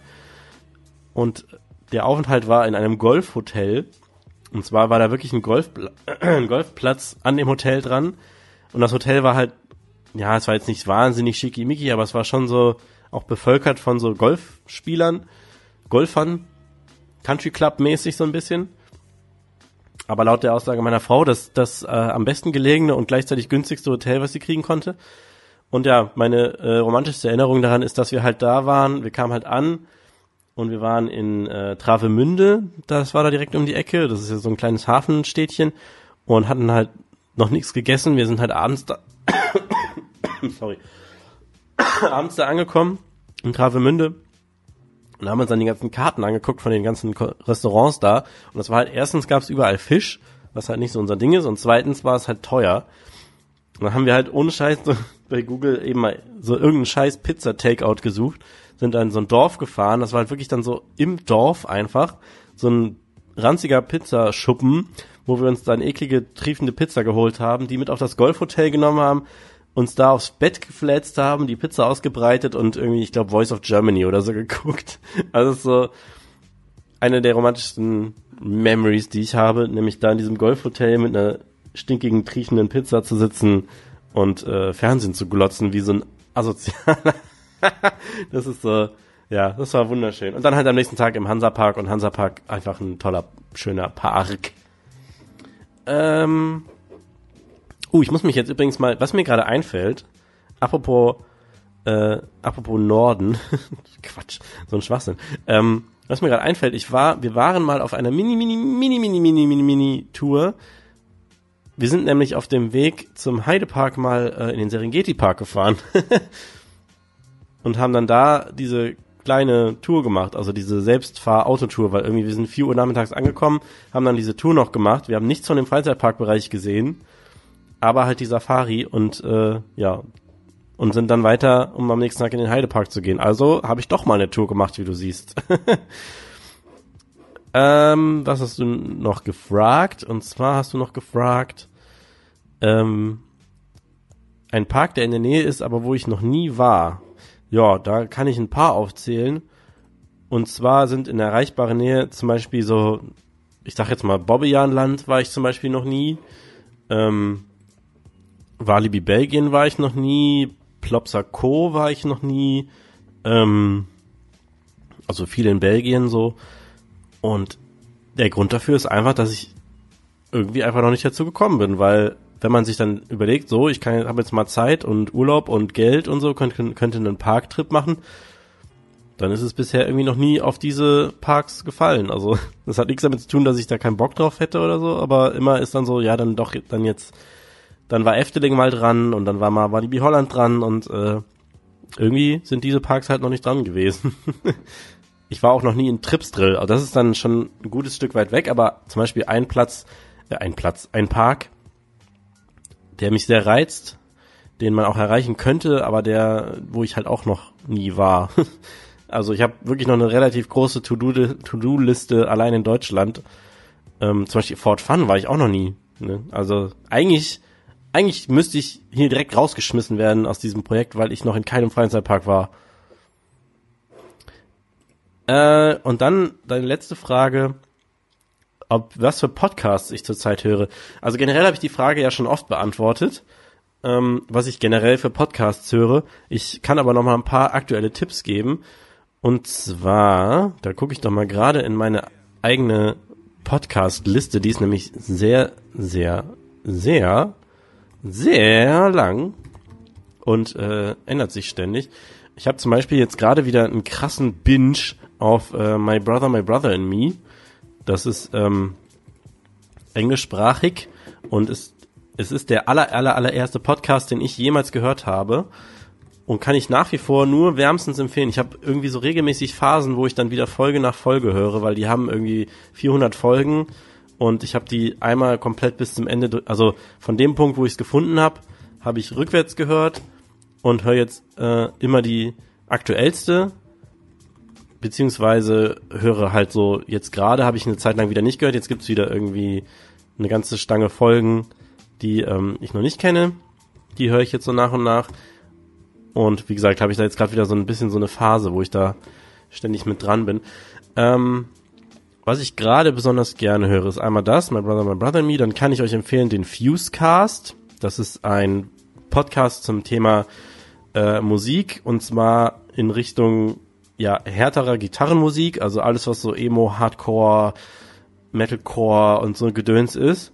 Und der Aufenthalt war in einem Golfhotel. Und zwar war da wirklich ein, Golfpla ein Golfplatz an dem Hotel dran. Und das Hotel war halt ja, es war jetzt nicht wahnsinnig schickimicki, aber es war schon so auch bevölkert von so Golfspielern, Golfern, Country Club mäßig so ein bisschen. aber laut der Aussage meiner Frau, das das äh, am besten gelegene und gleichzeitig günstigste Hotel, was sie kriegen konnte. Und ja, meine äh, romantischste Erinnerung daran ist, dass wir halt da waren. Wir kamen halt an und wir waren in äh, Travemünde. Das war da direkt um die Ecke. Das ist ja so ein kleines Hafenstädtchen und hatten halt noch nichts gegessen. Wir sind halt abends da, sorry, abends da angekommen in Travemünde und haben uns dann die ganzen Karten angeguckt von den ganzen Restaurants da. Und das war halt, erstens gab es überall Fisch, was halt nicht so unser Ding ist, und zweitens war es halt teuer. Und dann haben wir halt ohne Scheiß so bei Google eben mal so irgendeinen Scheiß Pizza Takeout gesucht, sind dann so ein Dorf gefahren, das war halt wirklich dann so im Dorf einfach, so ein ranziger Pizzaschuppen, wo wir uns dann eklige, triefende Pizza geholt haben, die mit auf das Golfhotel genommen haben, uns da aufs Bett geflätzt haben, die Pizza ausgebreitet und irgendwie, ich glaube, Voice of Germany oder so geguckt. Also so eine der romantischsten Memories, die ich habe, nämlich da in diesem Golfhotel mit einer stinkigen, triechenden Pizza zu sitzen und äh, Fernsehen zu glotzen, wie so ein asozialer. das ist so, ja, das war wunderschön. Und dann halt am nächsten Tag im Hansapark und Hansapark einfach ein toller, schöner Park. Ähm, uh, ich muss mich jetzt übrigens mal, was mir gerade einfällt, apropos, äh, apropos Norden, Quatsch, so ein Schwachsinn. Ähm, was mir gerade einfällt, ich war, wir waren mal auf einer mini, mini, mini, mini, mini, mini, mini Tour. Wir sind nämlich auf dem Weg zum Heidepark mal äh, in den Serengeti Park gefahren und haben dann da diese kleine Tour gemacht, also diese Selbstfahr-Autotour, weil irgendwie wir sind vier Uhr nachmittags angekommen, haben dann diese Tour noch gemacht. Wir haben nichts von dem Freizeitparkbereich gesehen aber halt die Safari und äh, ja und sind dann weiter, um am nächsten Tag in den Heidepark zu gehen. Also habe ich doch mal eine Tour gemacht, wie du siehst. ähm, was hast du noch gefragt? Und zwar hast du noch gefragt, ähm, ein Park, der in der Nähe ist, aber wo ich noch nie war. Ja, da kann ich ein paar aufzählen. Und zwar sind in erreichbarer Nähe zum Beispiel so, ich sag jetzt mal, Bobbejahnland war ich zum Beispiel noch nie. Ähm, Walibi Belgien war ich noch nie, Plopsa Co. war ich noch nie, ähm, also viel in Belgien so. Und der Grund dafür ist einfach, dass ich irgendwie einfach noch nicht dazu gekommen bin, weil wenn man sich dann überlegt, so, ich kann, habe jetzt mal Zeit und Urlaub und Geld und so, könnte, könnte einen Parktrip machen, dann ist es bisher irgendwie noch nie auf diese Parks gefallen. Also das hat nichts damit zu tun, dass ich da keinen Bock drauf hätte oder so, aber immer ist dann so, ja, dann doch dann jetzt dann war Efteling mal dran und dann war mal Walibi Holland dran und äh, irgendwie sind diese Parks halt noch nicht dran gewesen. ich war auch noch nie in Tripsdrill, also das ist dann schon ein gutes Stück weit weg, aber zum Beispiel ein Platz, äh, ein Platz, ein Park, der mich sehr reizt, den man auch erreichen könnte, aber der, wo ich halt auch noch nie war. also ich habe wirklich noch eine relativ große To-Do-Liste To allein in Deutschland. Ähm, zum Beispiel Fort Fun war ich auch noch nie. Ne? Also eigentlich eigentlich müsste ich hier direkt rausgeschmissen werden aus diesem Projekt, weil ich noch in keinem Freizeitpark war. Äh, und dann deine letzte Frage, ob was für Podcasts ich zurzeit höre. Also generell habe ich die Frage ja schon oft beantwortet, ähm, was ich generell für Podcasts höre. Ich kann aber noch mal ein paar aktuelle Tipps geben. Und zwar, da gucke ich doch mal gerade in meine eigene Podcast-Liste, die ist nämlich sehr, sehr, sehr sehr lang und äh, ändert sich ständig. Ich habe zum Beispiel jetzt gerade wieder einen krassen Binge auf äh, My Brother, My Brother and Me. Das ist ähm, englischsprachig und ist, es ist der aller, aller, allererste Podcast, den ich jemals gehört habe und kann ich nach wie vor nur wärmstens empfehlen. Ich habe irgendwie so regelmäßig Phasen, wo ich dann wieder Folge nach Folge höre, weil die haben irgendwie 400 Folgen und ich habe die einmal komplett bis zum Ende, also von dem Punkt, wo ich es gefunden habe, habe ich rückwärts gehört und höre jetzt äh, immer die aktuellste, beziehungsweise höre halt so, jetzt gerade habe ich eine Zeit lang wieder nicht gehört, jetzt gibt's wieder irgendwie eine ganze Stange Folgen, die ähm, ich noch nicht kenne. Die höre ich jetzt so nach und nach. Und wie gesagt, habe ich da jetzt gerade wieder so ein bisschen so eine Phase, wo ich da ständig mit dran bin. Ähm, was ich gerade besonders gerne höre, ist einmal das, My Brother, My Brother and Me. Dann kann ich euch empfehlen den Fusecast. Das ist ein Podcast zum Thema äh, Musik und zwar in Richtung ja härterer Gitarrenmusik, also alles was so Emo, Hardcore, Metalcore und so Gedöns ist.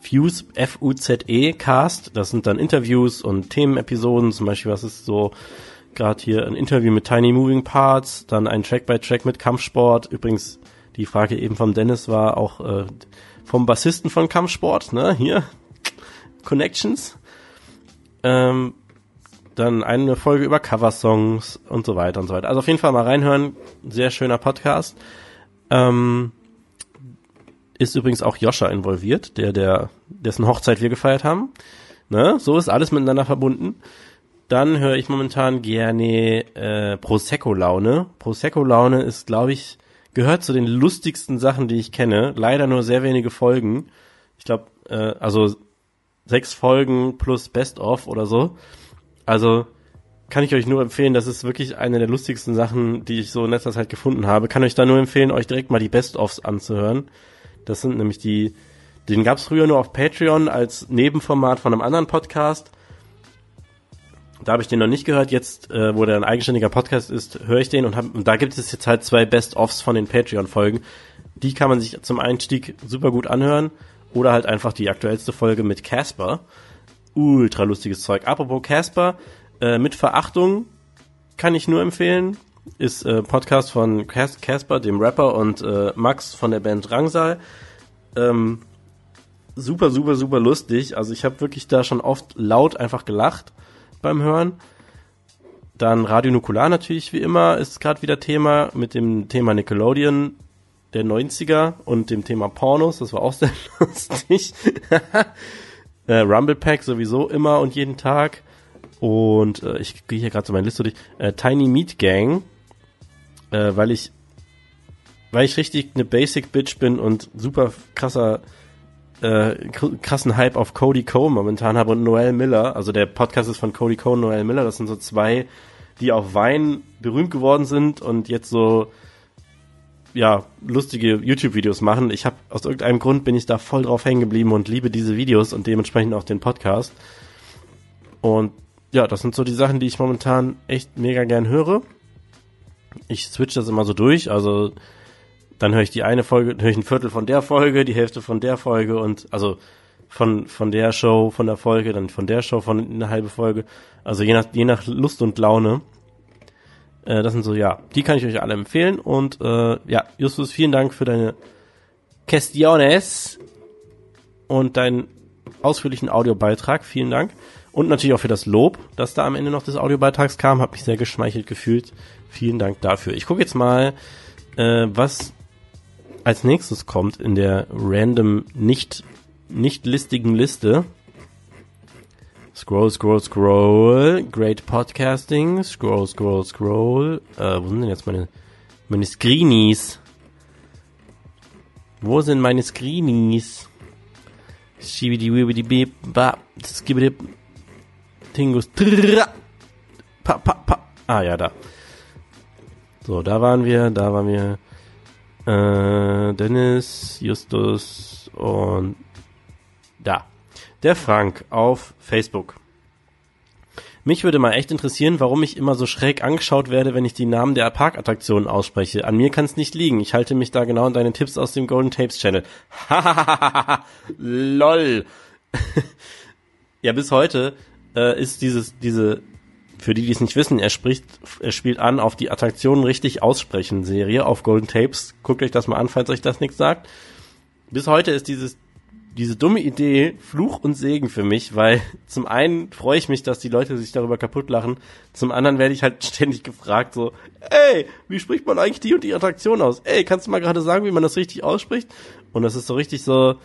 Fuse, F-U-Z-E, Cast, das sind dann Interviews und Themenepisoden, zum Beispiel, was ist so gerade hier ein Interview mit Tiny Moving Parts, dann ein Track-by-Track mit Kampfsport. Übrigens, die Frage eben vom Dennis war auch äh, vom Bassisten von Kampfsport, ne, hier, Connections. Ähm, dann eine Folge über Coversongs und so weiter und so weiter. Also auf jeden Fall mal reinhören, sehr schöner Podcast. Ähm, ist übrigens auch Joscha involviert, der, der, dessen Hochzeit wir gefeiert haben. Ne? So ist alles miteinander verbunden. Dann höre ich momentan gerne äh, Prosecco-Laune. Prosecco-Laune ist, glaube ich, gehört zu den lustigsten Sachen, die ich kenne. Leider nur sehr wenige Folgen. Ich glaube, äh, also sechs Folgen plus Best-of oder so. Also kann ich euch nur empfehlen, das ist wirklich eine der lustigsten Sachen, die ich so in letzter Zeit gefunden habe. Kann euch da nur empfehlen, euch direkt mal die Best-ofs anzuhören. Das sind nämlich die, den gab's früher nur auf Patreon als Nebenformat von einem anderen Podcast. Da habe ich den noch nicht gehört. Jetzt, äh, wo der ein eigenständiger Podcast ist, höre ich den und, hab, und da gibt es jetzt halt zwei Best-ofs von den Patreon-Folgen. Die kann man sich zum Einstieg super gut anhören oder halt einfach die aktuellste Folge mit Casper. Ultra lustiges Zeug. Apropos Casper, äh, mit Verachtung kann ich nur empfehlen. Ist äh, Podcast von Casper, dem Rapper, und äh, Max von der Band Drangsal. Ähm, super, super, super lustig. Also ich habe wirklich da schon oft laut einfach gelacht beim Hören. Dann Radio Nukular natürlich wie immer ist gerade wieder Thema mit dem Thema Nickelodeon der 90er und dem Thema Pornos. Das war auch sehr lustig. Äh, Rumble Pack sowieso immer und jeden Tag. Und äh, ich gehe hier gerade so meine Liste durch. Äh, Tiny Meat Gang, äh, weil ich weil ich richtig eine Basic Bitch bin und super krasser äh, krassen Hype auf Cody Cole momentan habe und Noel Miller. Also der Podcast ist von Cody Cole und Noel Miller. Das sind so zwei, die auf Wein berühmt geworden sind und jetzt so ja lustige YouTube-Videos machen. Ich habe aus irgendeinem Grund bin ich da voll drauf hängen geblieben und liebe diese Videos und dementsprechend auch den Podcast. Und ja, das sind so die Sachen, die ich momentan echt mega gern höre. Ich switch das immer so durch, also dann höre ich die eine Folge, höre ich ein Viertel von der Folge, die Hälfte von der Folge und also von von der Show, von der Folge, dann von der Show, von eine halbe Folge. Also je nach je nach Lust und Laune. Äh, das sind so ja, die kann ich euch alle empfehlen und äh, ja, Justus, vielen Dank für deine Questiones und deinen ausführlichen Audiobeitrag. Vielen Dank. Und natürlich auch für das Lob, das da am Ende noch des Audiobeitrags kam. Hab mich sehr geschmeichelt gefühlt. Vielen Dank dafür. Ich gucke jetzt mal, äh, was als nächstes kommt in der random nicht, nicht listigen Liste. Scroll, scroll, scroll. Great Podcasting. Scroll, scroll, scroll. Äh, wo sind denn jetzt meine, meine Screenies? Wo sind meine Screenies? Schibidi wibidi bip ba skibidi Tingus trrr, pa pa pa. Ah ja, da. So, da waren wir, da waren wir. Äh, Dennis, Justus und da. Der Frank auf Facebook. Mich würde mal echt interessieren, warum ich immer so schräg angeschaut werde, wenn ich die Namen der Parkattraktionen ausspreche. An mir kann es nicht liegen. Ich halte mich da genau an deine Tipps aus dem Golden Tapes Channel. Lol. ja, bis heute äh, ist dieses, diese für die, die es nicht wissen, er spricht, er spielt an auf die Attraktionen richtig aussprechen Serie auf Golden Tapes. Guckt euch das mal an, falls euch das nichts sagt. Bis heute ist dieses, diese dumme Idee Fluch und Segen für mich, weil zum einen freue ich mich, dass die Leute sich darüber kaputt lachen. Zum anderen werde ich halt ständig gefragt so, ey, wie spricht man eigentlich die und die Attraktion aus? Ey, kannst du mal gerade sagen, wie man das richtig ausspricht? Und das ist so richtig so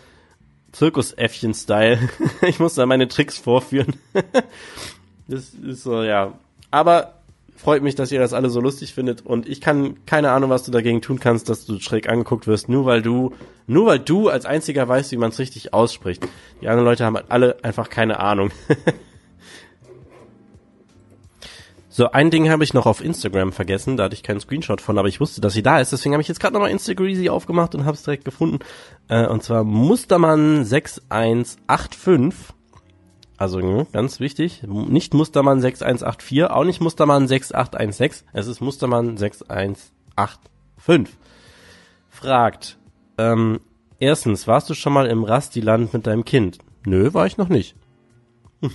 Zirkusäffchen-Style. ich muss da meine Tricks vorführen. Das ist so, ja. Aber freut mich, dass ihr das alle so lustig findet und ich kann keine Ahnung, was du dagegen tun kannst, dass du schräg angeguckt wirst, nur weil du, nur weil du als einziger weißt, wie man es richtig ausspricht. Die anderen Leute haben alle einfach keine Ahnung. so, ein Ding habe ich noch auf Instagram vergessen, da hatte ich keinen Screenshot von, aber ich wusste, dass sie da ist, deswegen habe ich jetzt gerade nochmal Instagreasy aufgemacht und habe es direkt gefunden. Äh, und zwar Mustermann 6185 also ne, ganz wichtig, nicht Mustermann 6184, auch nicht Mustermann 6816, es ist Mustermann 6185. Fragt, Ähm, erstens, warst du schon mal im Rastiland mit deinem Kind? Nö, war ich noch nicht.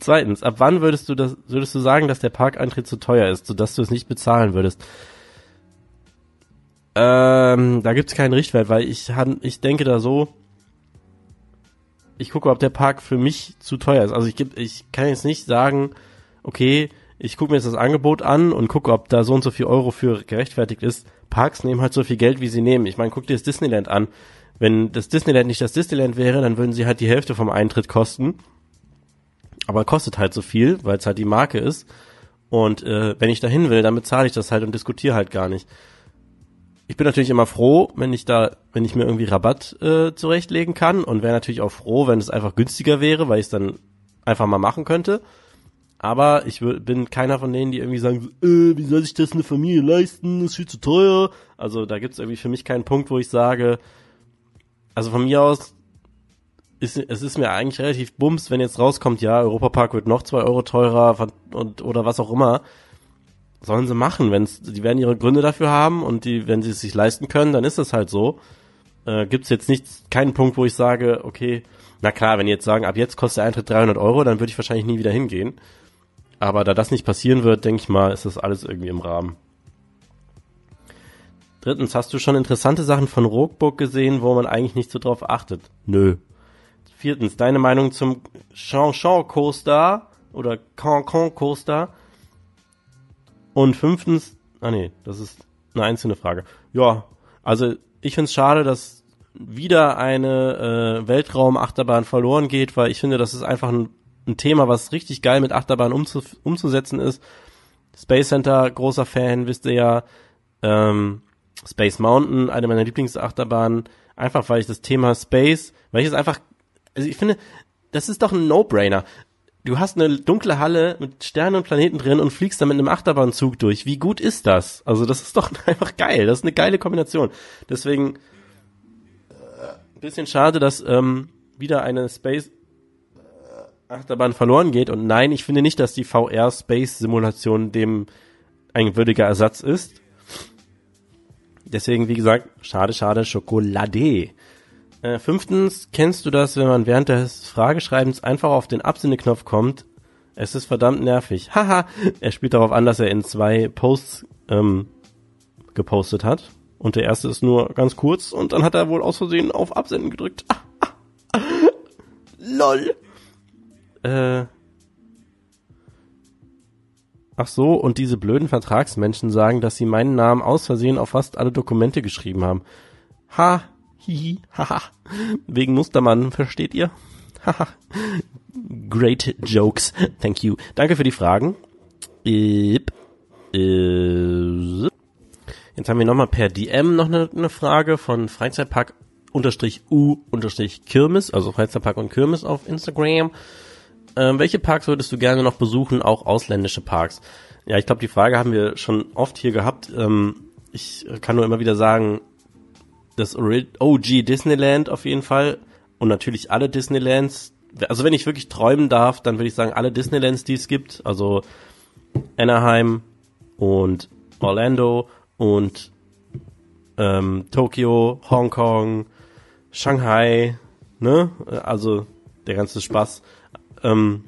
Zweitens, ab wann würdest du das, würdest du sagen, dass der Parkeintritt zu teuer ist, sodass du es nicht bezahlen würdest? Ähm, da gibt's keinen Richtwert, weil ich, ich denke da so, ich gucke, ob der Park für mich zu teuer ist. Also ich, ich kann jetzt nicht sagen, okay, ich gucke mir jetzt das Angebot an und gucke, ob da so und so viel Euro für gerechtfertigt ist. Parks nehmen halt so viel Geld, wie sie nehmen. Ich meine, guck dir das Disneyland an. Wenn das Disneyland nicht das Disneyland wäre, dann würden sie halt die Hälfte vom Eintritt kosten. Aber kostet halt so viel, weil es halt die Marke ist. Und äh, wenn ich da hin will, dann bezahle ich das halt und diskutiere halt gar nicht. Ich bin natürlich immer froh, wenn ich da, wenn ich mir irgendwie Rabatt äh, zurechtlegen kann und wäre natürlich auch froh, wenn es einfach günstiger wäre, weil ich es dann einfach mal machen könnte. Aber ich bin keiner von denen, die irgendwie sagen, äh, wie soll sich das eine Familie leisten? Das ist viel zu teuer. Also da gibt es irgendwie für mich keinen Punkt, wo ich sage, also von mir aus ist, es ist mir eigentlich relativ bums, wenn jetzt rauskommt, ja, Europapark wird noch zwei Euro teurer und, oder was auch immer. Sollen sie machen, wenn's, die werden ihre Gründe dafür haben und die, wenn sie es sich leisten können, dann ist das halt so. Äh, gibt's jetzt nicht, keinen Punkt, wo ich sage, okay, na klar, wenn die jetzt sagen, ab jetzt kostet der Eintritt 300 Euro, dann würde ich wahrscheinlich nie wieder hingehen. Aber da das nicht passieren wird, denke ich mal, ist das alles irgendwie im Rahmen. Drittens, hast du schon interessante Sachen von Rookbook gesehen, wo man eigentlich nicht so drauf achtet? Nö. Viertens, deine Meinung zum Chanchon Coaster oder Cancun Coaster? Und fünftens, ah nee, das ist eine einzelne Frage. Ja, also ich find's schade, dass wieder eine äh, Weltraumachterbahn verloren geht, weil ich finde, das ist einfach ein ein Thema, was richtig geil mit Achterbahn umzu umzusetzen ist. Space Center, großer Fan, wisst ihr ja. Ähm, Space Mountain, eine meiner Lieblingsachterbahnen. Einfach weil ich das Thema Space, weil ich es einfach, also ich finde, das ist doch ein No-Brainer. Du hast eine dunkle Halle mit Sternen und Planeten drin und fliegst da mit einem Achterbahnzug durch. Wie gut ist das? Also das ist doch einfach geil. Das ist eine geile Kombination. Deswegen äh, bisschen schade, dass ähm, wieder eine Space Achterbahn verloren geht. Und nein, ich finde nicht, dass die VR Space Simulation dem ein würdiger Ersatz ist. Deswegen, wie gesagt, schade, schade, Schokolade. Äh, fünftens, kennst du das, wenn man während des Frageschreibens einfach auf den Absendeknopf kommt? Es ist verdammt nervig. Haha, er spielt darauf an, dass er in zwei Posts ähm, gepostet hat. Und der erste ist nur ganz kurz und dann hat er wohl aus Versehen auf Absenden gedrückt. Ah, ah, ah. LOL. Äh, ach so, und diese blöden Vertragsmenschen sagen, dass sie meinen Namen aus Versehen auf fast alle Dokumente geschrieben haben. Ha, hihi, haha. Wegen Mustermann, versteht ihr? Haha. Great jokes. Thank you. Danke für die Fragen. Äh, jetzt haben wir nochmal per DM noch eine, eine Frage von Freizeitpark unterstrich U unterstrich Kirmes, also Freizeitpark und Kirmes auf Instagram. Ähm, welche Parks würdest du gerne noch besuchen, auch ausländische Parks? Ja, ich glaube, die Frage haben wir schon oft hier gehabt. Ähm, ich kann nur immer wieder sagen, das OG Disneyland auf jeden Fall und natürlich alle Disneylands. Also wenn ich wirklich träumen darf, dann würde ich sagen, alle Disneylands, die es gibt, also Anaheim und Orlando und ähm, Tokio, Hongkong, Shanghai, ne? Also der ganze Spaß. Ähm,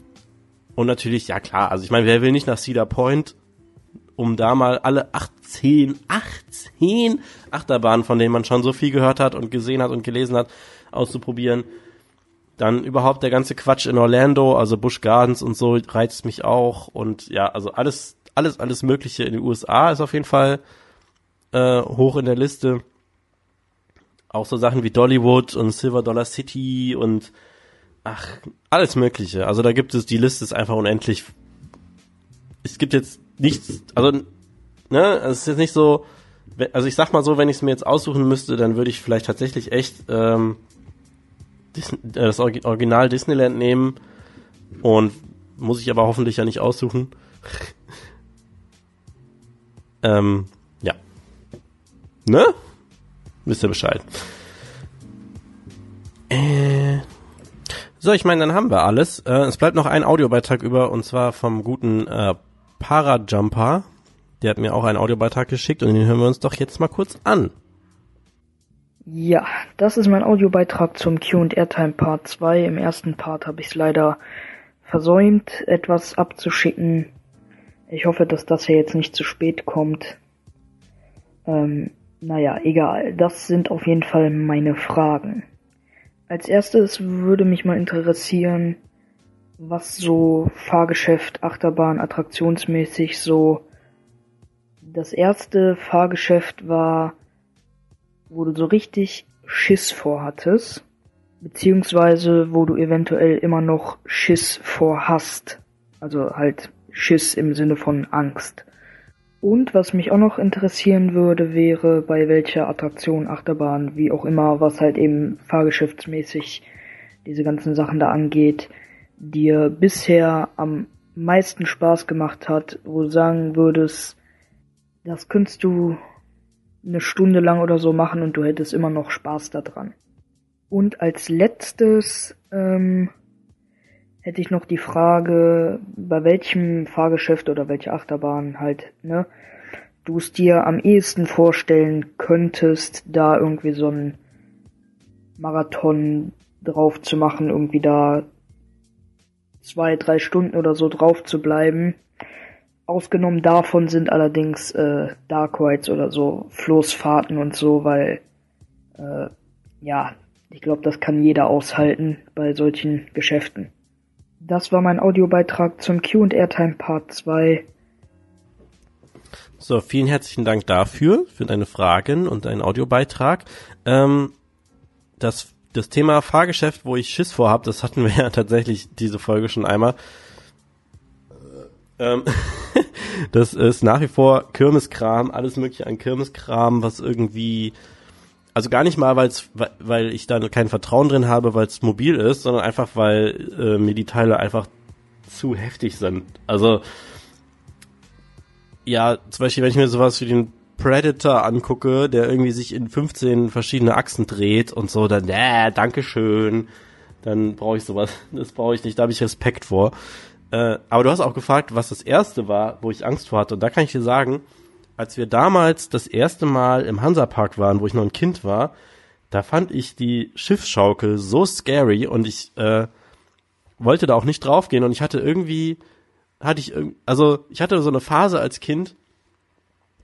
und natürlich, ja klar, also ich meine, wer will nicht nach Cedar Point, um da mal alle 18, 18 Achterbahnen, von denen man schon so viel gehört hat und gesehen hat und gelesen hat, auszuprobieren. Dann überhaupt der ganze Quatsch in Orlando, also Busch Gardens und so reizt mich auch. Und ja, also alles, alles, alles Mögliche in den USA ist auf jeden Fall äh, hoch in der Liste. Auch so Sachen wie Dollywood und Silver Dollar City und ach, alles Mögliche. Also da gibt es, die Liste ist einfach unendlich. Es gibt jetzt nichts, also, ne, es ist jetzt nicht so, also ich sag mal so, wenn ich es mir jetzt aussuchen müsste, dann würde ich vielleicht tatsächlich echt ähm, äh, das Original Disneyland nehmen und muss ich aber hoffentlich ja nicht aussuchen. ähm, ja. Ne? Wisst ihr Bescheid. Äh, so, ich meine, dann haben wir alles. Äh, es bleibt noch ein Audiobeitrag über und zwar vom guten äh, Parajumper. Der hat mir auch einen Audiobeitrag geschickt und den hören wir uns doch jetzt mal kurz an. Ja, das ist mein Audiobeitrag zum Q&R-Time Part 2. Im ersten Part habe ich es leider versäumt, etwas abzuschicken. Ich hoffe, dass das hier jetzt nicht zu spät kommt. Ähm, naja, egal. Das sind auf jeden Fall meine Fragen. Als erstes würde mich mal interessieren, was so Fahrgeschäft, Achterbahn, attraktionsmäßig so das erste Fahrgeschäft war, wo du so richtig Schiss vorhattest, beziehungsweise wo du eventuell immer noch Schiss vor hast. Also halt Schiss im Sinne von Angst. Und was mich auch noch interessieren würde, wäre bei welcher Attraktion, Achterbahn, wie auch immer, was halt eben fahrgeschäftsmäßig diese ganzen Sachen da angeht, dir bisher am meisten Spaß gemacht hat, wo du sagen würdest, das könntest du eine Stunde lang oder so machen und du hättest immer noch Spaß daran. Und als letztes ähm, hätte ich noch die Frage, bei welchem Fahrgeschäft oder welche Achterbahn halt, ne, du es dir am ehesten vorstellen könntest, da irgendwie so ein Marathon drauf zu machen, irgendwie da zwei, drei Stunden oder so drauf zu bleiben. Ausgenommen davon sind allerdings äh, Dark Rides oder so Floßfahrten und so, weil äh, ja, ich glaube, das kann jeder aushalten bei solchen Geschäften. Das war mein Audiobeitrag zum Q&R-Time Part 2. So, vielen herzlichen Dank dafür, für deine Fragen und deinen Audiobeitrag. Ähm, das, das Thema Fahrgeschäft, wo ich Schiss vor habe, das hatten wir ja tatsächlich diese Folge schon einmal. Ähm, das ist nach wie vor Kirmeskram, alles mögliche an Kirmeskram, was irgendwie also gar nicht mal, weil's, weil ich da kein Vertrauen drin habe, weil es mobil ist, sondern einfach, weil äh, mir die Teile einfach zu heftig sind. Also ja, zum Beispiel, wenn ich mir sowas wie den Predator angucke, der irgendwie sich in 15 verschiedene Achsen dreht und so, dann, äh, Dankeschön, dann brauche ich sowas. Das brauche ich nicht, da habe ich Respekt vor. Äh, aber du hast auch gefragt, was das erste war, wo ich Angst vor hatte. Und da kann ich dir sagen, als wir damals das erste Mal im Hansapark waren, wo ich noch ein Kind war, da fand ich die Schiffsschaukel so scary und ich äh, wollte da auch nicht draufgehen und ich hatte irgendwie, hatte ich, also ich hatte so eine Phase als Kind,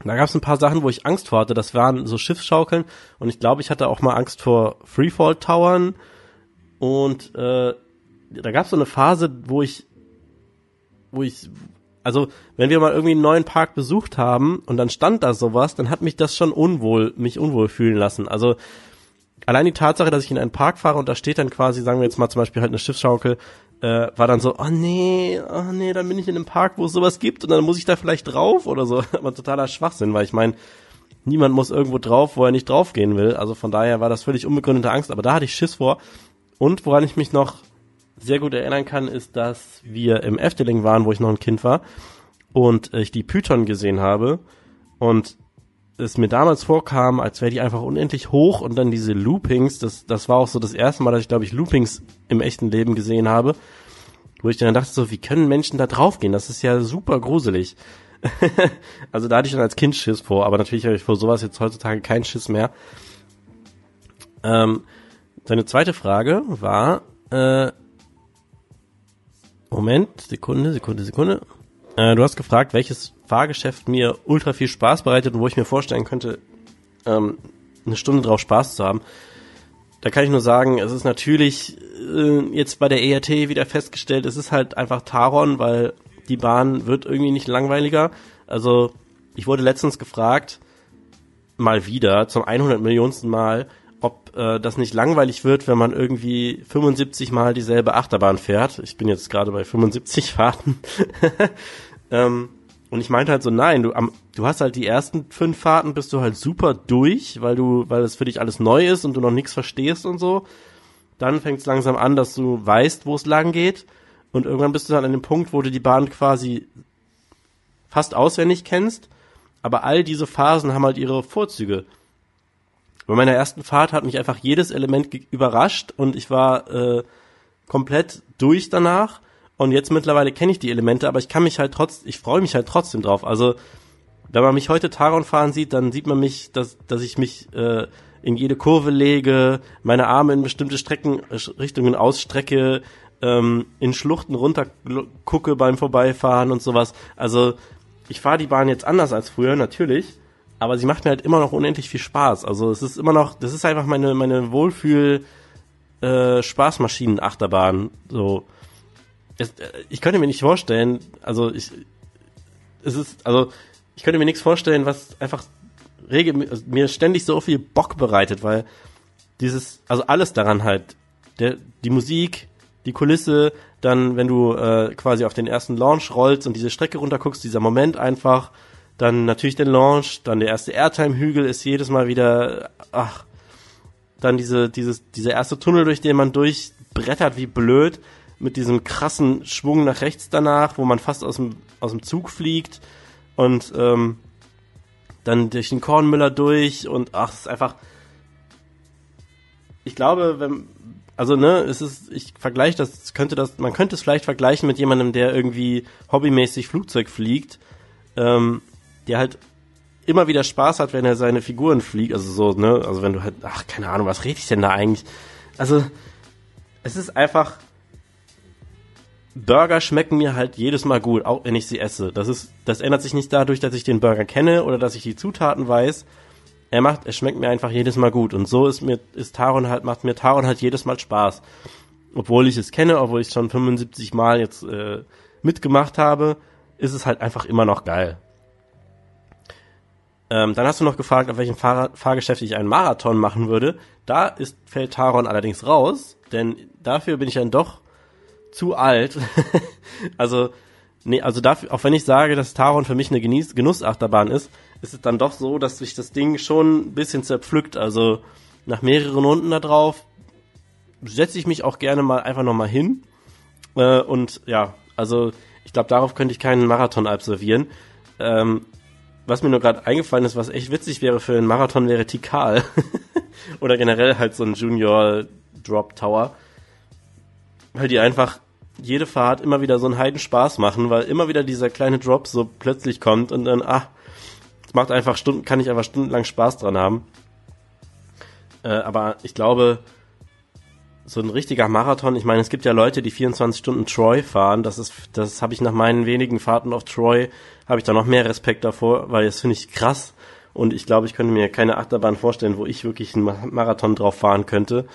da gab es ein paar Sachen, wo ich Angst vor hatte. Das waren so Schiffsschaukeln und ich glaube, ich hatte auch mal Angst vor Freefall-Towern und äh, da gab es so eine Phase, wo ich, wo ich, also wenn wir mal irgendwie einen neuen Park besucht haben und dann stand da sowas, dann hat mich das schon unwohl, mich unwohl fühlen lassen. Also allein die Tatsache, dass ich in einen Park fahre und da steht dann quasi, sagen wir jetzt mal zum Beispiel halt eine Schiffsschaukel, äh, war dann so, oh nee, oh nee, dann bin ich in einem Park, wo es sowas gibt und dann muss ich da vielleicht drauf oder so. Aber totaler Schwachsinn, weil ich meine, niemand muss irgendwo drauf, wo er nicht draufgehen will. Also von daher war das völlig unbegründete Angst, aber da hatte ich Schiss vor. Und woran ich mich noch sehr gut erinnern kann, ist, dass wir im Efteling waren, wo ich noch ein Kind war und ich die Python gesehen habe und es mir damals vorkam, als wäre die einfach unendlich hoch und dann diese Loopings, das, das war auch so das erste Mal, dass ich glaube ich Loopings im echten Leben gesehen habe, wo ich dann dachte so, wie können Menschen da draufgehen? Das ist ja super gruselig. also da hatte ich dann als Kind Schiss vor, aber natürlich habe ich vor sowas jetzt heutzutage keinen Schiss mehr. Ähm, seine zweite Frage war, äh, Moment, Sekunde, Sekunde, Sekunde. Äh, du hast gefragt, welches Fahrgeschäft mir ultra viel Spaß bereitet und wo ich mir vorstellen könnte, ähm, eine Stunde drauf Spaß zu haben. Da kann ich nur sagen, es ist natürlich äh, jetzt bei der ERT wieder festgestellt, es ist halt einfach Taron, weil die Bahn wird irgendwie nicht langweiliger. Also ich wurde letztens gefragt, mal wieder, zum 100 Millionsten Mal, ob äh, das nicht langweilig wird, wenn man irgendwie 75 Mal dieselbe Achterbahn fährt. Ich bin jetzt gerade bei 75 Fahrten. ähm, und ich meinte halt so, nein, du, am, du hast halt die ersten fünf Fahrten bist du halt super durch, weil du, weil es für dich alles neu ist und du noch nichts verstehst und so. Dann fängt es langsam an, dass du weißt, wo es lang geht. Und irgendwann bist du dann an dem Punkt, wo du die Bahn quasi fast auswendig kennst. Aber all diese Phasen haben halt ihre Vorzüge. Bei meiner ersten Fahrt hat mich einfach jedes Element überrascht und ich war äh, komplett durch danach. Und jetzt mittlerweile kenne ich die Elemente, aber ich kann mich halt trotz, ich freue mich halt trotzdem drauf. Also wenn man mich heute Taron fahren sieht, dann sieht man mich, dass, dass ich mich äh, in jede Kurve lege, meine Arme in bestimmte Strecken, äh, Richtungen ausstrecke, ähm, in Schluchten runter gucke beim Vorbeifahren und sowas. Also ich fahre die Bahn jetzt anders als früher, natürlich, aber sie macht mir halt immer noch unendlich viel Spaß. Also es ist immer noch, das ist einfach meine, meine Wohlfühl äh, Spaßmaschinen-Achterbahn. So. Es, äh, ich könnte mir nicht vorstellen, also ich es ist, also ich könnte mir nichts vorstellen, was einfach rege, also mir ständig so viel Bock bereitet, weil dieses, also alles daran halt, der, die Musik, die Kulisse, dann, wenn du äh, quasi auf den ersten Launch rollst und diese Strecke runterguckst, dieser Moment einfach, dann natürlich der Launch, dann der erste Airtime-Hügel ist jedes Mal wieder, ach, dann diese, dieses, dieser erste Tunnel, durch den man durchbrettert wie blöd, mit diesem krassen Schwung nach rechts danach, wo man fast aus dem, aus dem Zug fliegt und ähm, dann durch den Kornmüller durch und ach, es ist einfach. Ich glaube, wenn, also ne, es ist, ich vergleiche das, könnte das, man könnte es vielleicht vergleichen mit jemandem, der irgendwie hobbymäßig Flugzeug fliegt, ähm, der halt immer wieder Spaß hat, wenn er seine Figuren fliegt, also so, ne, also wenn du halt, ach, keine Ahnung, was rede ich denn da eigentlich? Also, es ist einfach, Burger schmecken mir halt jedes Mal gut, auch wenn ich sie esse. Das ist, das ändert sich nicht dadurch, dass ich den Burger kenne oder dass ich die Zutaten weiß. Er macht, er schmeckt mir einfach jedes Mal gut. Und so ist mir, ist Taron halt, macht mir Taron halt jedes Mal Spaß. Obwohl ich es kenne, obwohl ich es schon 75 Mal jetzt äh, mitgemacht habe, ist es halt einfach immer noch geil. Ähm, dann hast du noch gefragt, auf welchem Fahr Fahrgeschäft ich einen Marathon machen würde. Da ist, fällt Taron allerdings raus, denn dafür bin ich dann doch zu alt. also, nee, also dafür, auch wenn ich sage, dass Taron für mich eine Genieß Genussachterbahn ist, ist es dann doch so, dass sich das Ding schon ein bisschen zerpflückt. Also nach mehreren Runden da drauf setze ich mich auch gerne mal einfach nochmal hin. Äh, und ja, also ich glaube, darauf könnte ich keinen Marathon absolvieren. Ähm, was mir nur gerade eingefallen ist, was echt witzig wäre für einen Marathon, wäre Tikal. Oder generell halt so ein Junior Drop Tower weil die einfach jede Fahrt immer wieder so einen Heidenspaß machen, weil immer wieder dieser kleine Drop so plötzlich kommt und dann, ah, es macht einfach Stunden, kann ich einfach stundenlang Spaß dran haben. Äh, aber ich glaube, so ein richtiger Marathon, ich meine, es gibt ja Leute, die 24 Stunden Troy fahren, das ist, das habe ich nach meinen wenigen Fahrten auf Troy, habe ich da noch mehr Respekt davor, weil das finde ich krass und ich glaube, ich könnte mir keine Achterbahn vorstellen, wo ich wirklich einen Marathon drauf fahren könnte.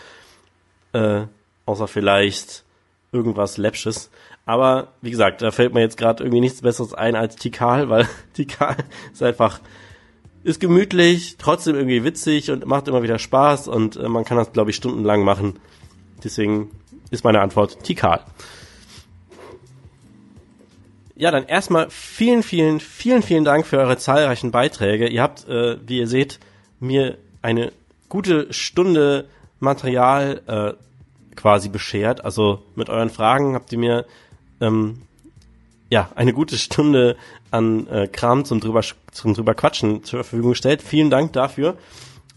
Äh, außer vielleicht irgendwas Läppsches. Aber wie gesagt, da fällt mir jetzt gerade irgendwie nichts Besseres ein als Tikal, weil Tikal ist einfach ist gemütlich, trotzdem irgendwie witzig und macht immer wieder Spaß und äh, man kann das glaube ich stundenlang machen. Deswegen ist meine Antwort Tikal. Ja, dann erstmal vielen, vielen, vielen, vielen Dank für eure zahlreichen Beiträge. Ihr habt, äh, wie ihr seht, mir eine gute Stunde Material äh, quasi beschert. Also mit euren Fragen habt ihr mir ähm, ja eine gute Stunde an äh, Kram zum drüber zum drüber quatschen zur Verfügung gestellt. Vielen Dank dafür.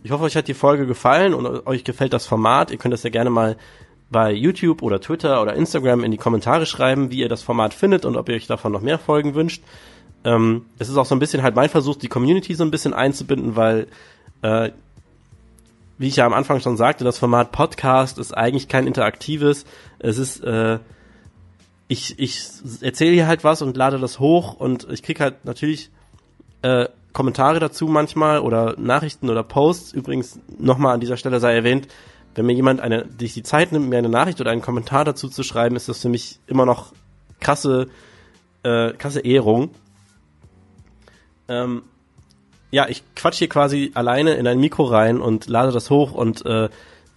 Ich hoffe, euch hat die Folge gefallen und euch gefällt das Format. Ihr könnt das ja gerne mal bei YouTube oder Twitter oder Instagram in die Kommentare schreiben, wie ihr das Format findet und ob ihr euch davon noch mehr Folgen wünscht. Ähm, es ist auch so ein bisschen halt mein Versuch, die Community so ein bisschen einzubinden, weil äh, wie ich ja am Anfang schon sagte, das Format Podcast ist eigentlich kein interaktives. Es ist, äh, ich, ich erzähle hier halt was und lade das hoch und ich krieg halt natürlich äh, Kommentare dazu manchmal oder Nachrichten oder Posts. Übrigens nochmal an dieser Stelle sei erwähnt, wenn mir jemand eine, sich die Zeit nimmt, mir eine Nachricht oder einen Kommentar dazu zu schreiben, ist das für mich immer noch krasse, äh, krasse Ehrung. Ähm, ja, ich quatsch hier quasi alleine in ein Mikro rein und lade das hoch und äh,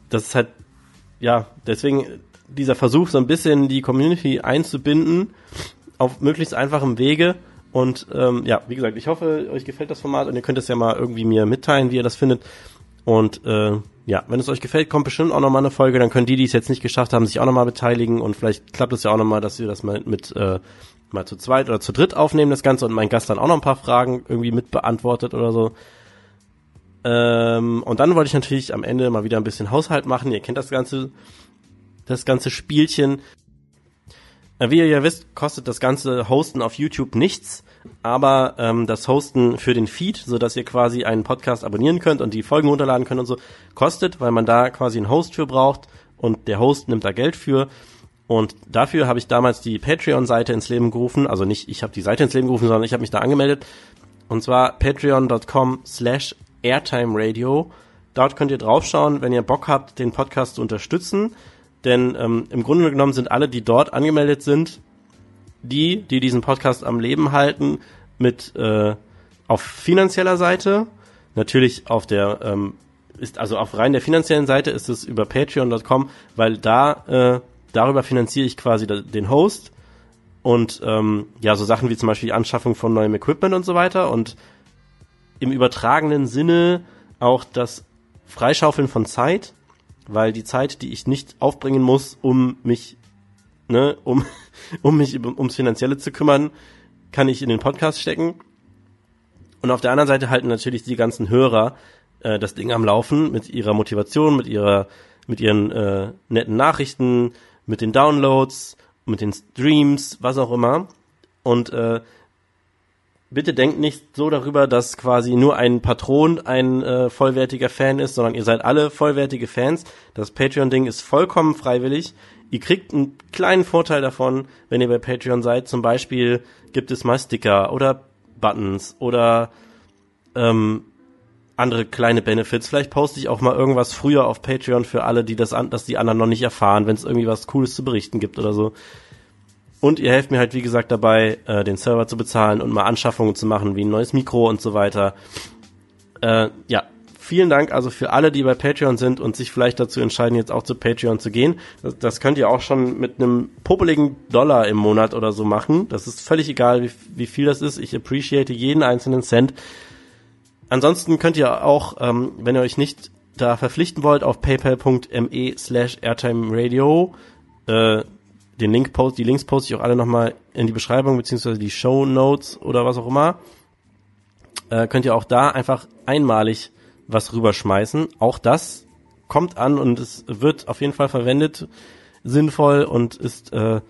das ist halt, ja, deswegen dieser Versuch, so ein bisschen die Community einzubinden auf möglichst einfachem Wege. Und ähm, ja, wie gesagt, ich hoffe, euch gefällt das Format und ihr könnt es ja mal irgendwie mir mitteilen, wie ihr das findet. Und äh, ja, wenn es euch gefällt, kommt bestimmt auch nochmal eine Folge. Dann können die, die es jetzt nicht geschafft haben, sich auch nochmal beteiligen. Und vielleicht klappt es ja auch nochmal, dass wir das mal mit äh, mal zu zweit oder zu dritt aufnehmen, das Ganze, und mein Gast dann auch noch ein paar Fragen irgendwie mit beantwortet oder so. Ähm, und dann wollte ich natürlich am Ende mal wieder ein bisschen Haushalt machen. Ihr kennt das ganze, das ganze Spielchen. Wie ihr ja wisst, kostet das ganze Hosten auf YouTube nichts, aber ähm, das Hosten für den Feed, so dass ihr quasi einen Podcast abonnieren könnt und die Folgen runterladen könnt und so, kostet, weil man da quasi einen Host für braucht und der Host nimmt da Geld für. Und dafür habe ich damals die Patreon-Seite ins Leben gerufen. Also nicht, ich habe die Seite ins Leben gerufen, sondern ich habe mich da angemeldet. Und zwar patreon.com slash airtime radio. Dort könnt ihr draufschauen, wenn ihr Bock habt, den Podcast zu unterstützen. Denn ähm, im Grunde genommen sind alle, die dort angemeldet sind, die, die diesen Podcast am Leben halten, mit äh, auf finanzieller Seite. Natürlich auf der ähm, ist also auf rein der finanziellen Seite ist es über Patreon.com, weil da äh, darüber finanziere ich quasi den Host und ähm, ja, so Sachen wie zum Beispiel die Anschaffung von neuem Equipment und so weiter und im übertragenen Sinne auch das Freischaufeln von Zeit, weil die Zeit, die ich nicht aufbringen muss, um mich, ne, um, um mich ums Finanzielle zu kümmern, kann ich in den Podcast stecken. Und auf der anderen Seite halten natürlich die ganzen Hörer äh, das Ding am Laufen mit ihrer Motivation, mit ihrer, mit ihren äh, netten Nachrichten, mit den Downloads, mit den Streams, was auch immer. Und äh, bitte denkt nicht so darüber, dass quasi nur ein Patron ein äh, vollwertiger Fan ist, sondern ihr seid alle vollwertige Fans. Das Patreon-Ding ist vollkommen freiwillig. Ihr kriegt einen kleinen Vorteil davon, wenn ihr bei Patreon seid. Zum Beispiel gibt es mal Sticker oder Buttons oder ähm, andere kleine Benefits. Vielleicht poste ich auch mal irgendwas früher auf Patreon für alle, die das an, dass die anderen noch nicht erfahren, wenn es irgendwie was Cooles zu berichten gibt oder so. Und ihr helft mir halt, wie gesagt, dabei, äh, den Server zu bezahlen und mal Anschaffungen zu machen, wie ein neues Mikro und so weiter. Äh, ja, vielen Dank also für alle, die bei Patreon sind und sich vielleicht dazu entscheiden, jetzt auch zu Patreon zu gehen. Das, das könnt ihr auch schon mit einem popeligen Dollar im Monat oder so machen. Das ist völlig egal, wie, wie viel das ist. Ich appreciate jeden einzelnen Cent. Ansonsten könnt ihr auch, ähm, wenn ihr euch nicht da verpflichten wollt, auf paypal.me slash airtimeradio äh, den Link post, die Links poste ich auch alle nochmal in die Beschreibung, beziehungsweise die Show Notes oder was auch immer. Äh, könnt ihr auch da einfach einmalig was rüberschmeißen. Auch das kommt an und es wird auf jeden Fall verwendet, sinnvoll und ist äh,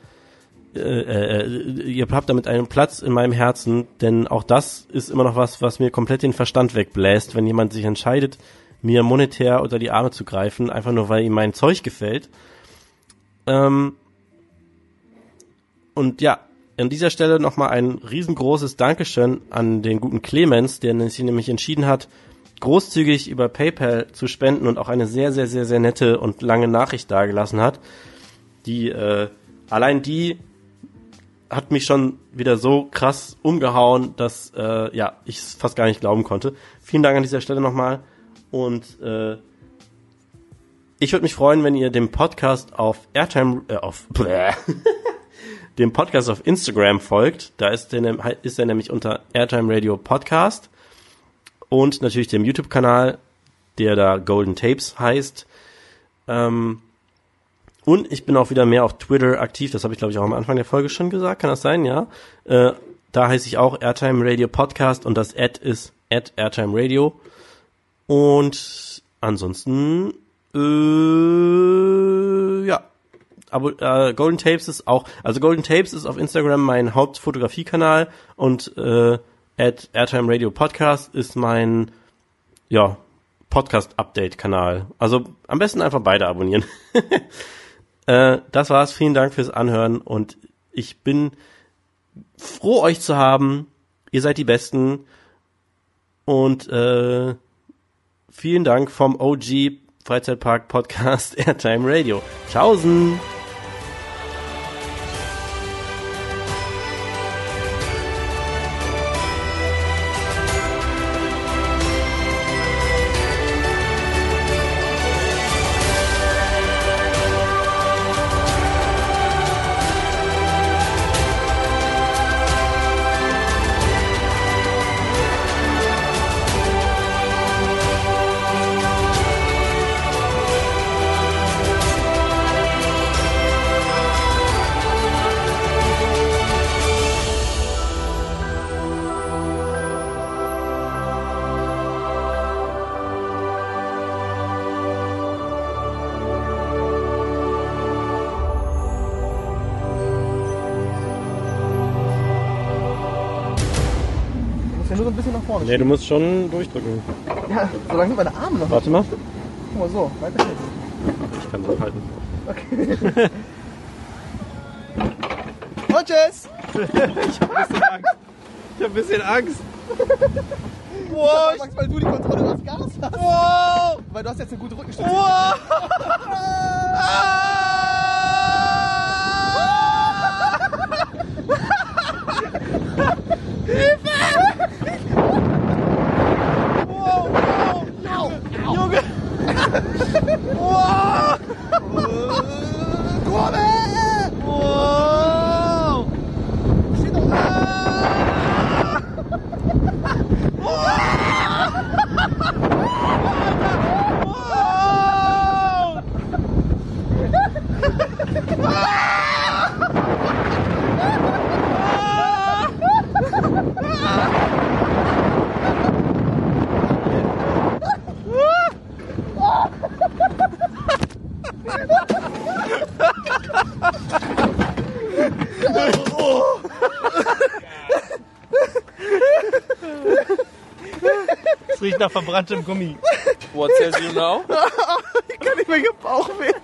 äh, äh, ihr habt damit einen Platz in meinem Herzen, denn auch das ist immer noch was, was mir komplett den Verstand wegbläst, wenn jemand sich entscheidet, mir monetär unter die Arme zu greifen, einfach nur weil ihm mein Zeug gefällt. Ähm, und ja, an dieser Stelle nochmal ein riesengroßes Dankeschön an den guten Clemens, der sich nämlich entschieden hat, großzügig über PayPal zu spenden und auch eine sehr, sehr, sehr, sehr nette und lange Nachricht dargelassen hat. Die, äh, allein die hat mich schon wieder so krass umgehauen, dass äh, ja ich es fast gar nicht glauben konnte. Vielen Dank an dieser Stelle nochmal und äh, ich würde mich freuen, wenn ihr dem Podcast auf Airtime äh, auf dem Podcast auf Instagram folgt. Da ist der, ist er nämlich unter Airtime Radio Podcast und natürlich dem YouTube-Kanal, der da Golden Tapes heißt. Ähm, und ich bin auch wieder mehr auf Twitter aktiv. Das habe ich, glaube ich, auch am Anfang der Folge schon gesagt. Kann das sein? Ja. Äh, da heiße ich auch Airtime Radio Podcast und das Ad ist at Airtime Radio. Und ansonsten, äh, ja. Aber äh, Golden Tapes ist auch, also Golden Tapes ist auf Instagram mein Hauptfotografiekanal und äh, at Airtime Radio Podcast ist mein, ja, Podcast-Update-Kanal. Also am besten einfach beide abonnieren. Äh, das war's. Vielen Dank fürs Anhören und ich bin froh, euch zu haben. Ihr seid die Besten. Und äh, vielen Dank vom OG Freizeitpark Podcast Airtime Radio. Tschaußen! Schon durchdrücken. Ja, solange meine Arme noch. Warte mal. Guck mal so, weiter geht's. Ich kann so halten. Und tschüss! Ich hab ein bisschen Angst. Wow! Max, weil du die Kontrolle über das Gas hast. Wow! Weil du hast jetzt eine gute Rückenstütze. Wow! Es riecht nach verbranntem Gummi. What says you now? Ich kann nicht mehr Bauchweh. Ich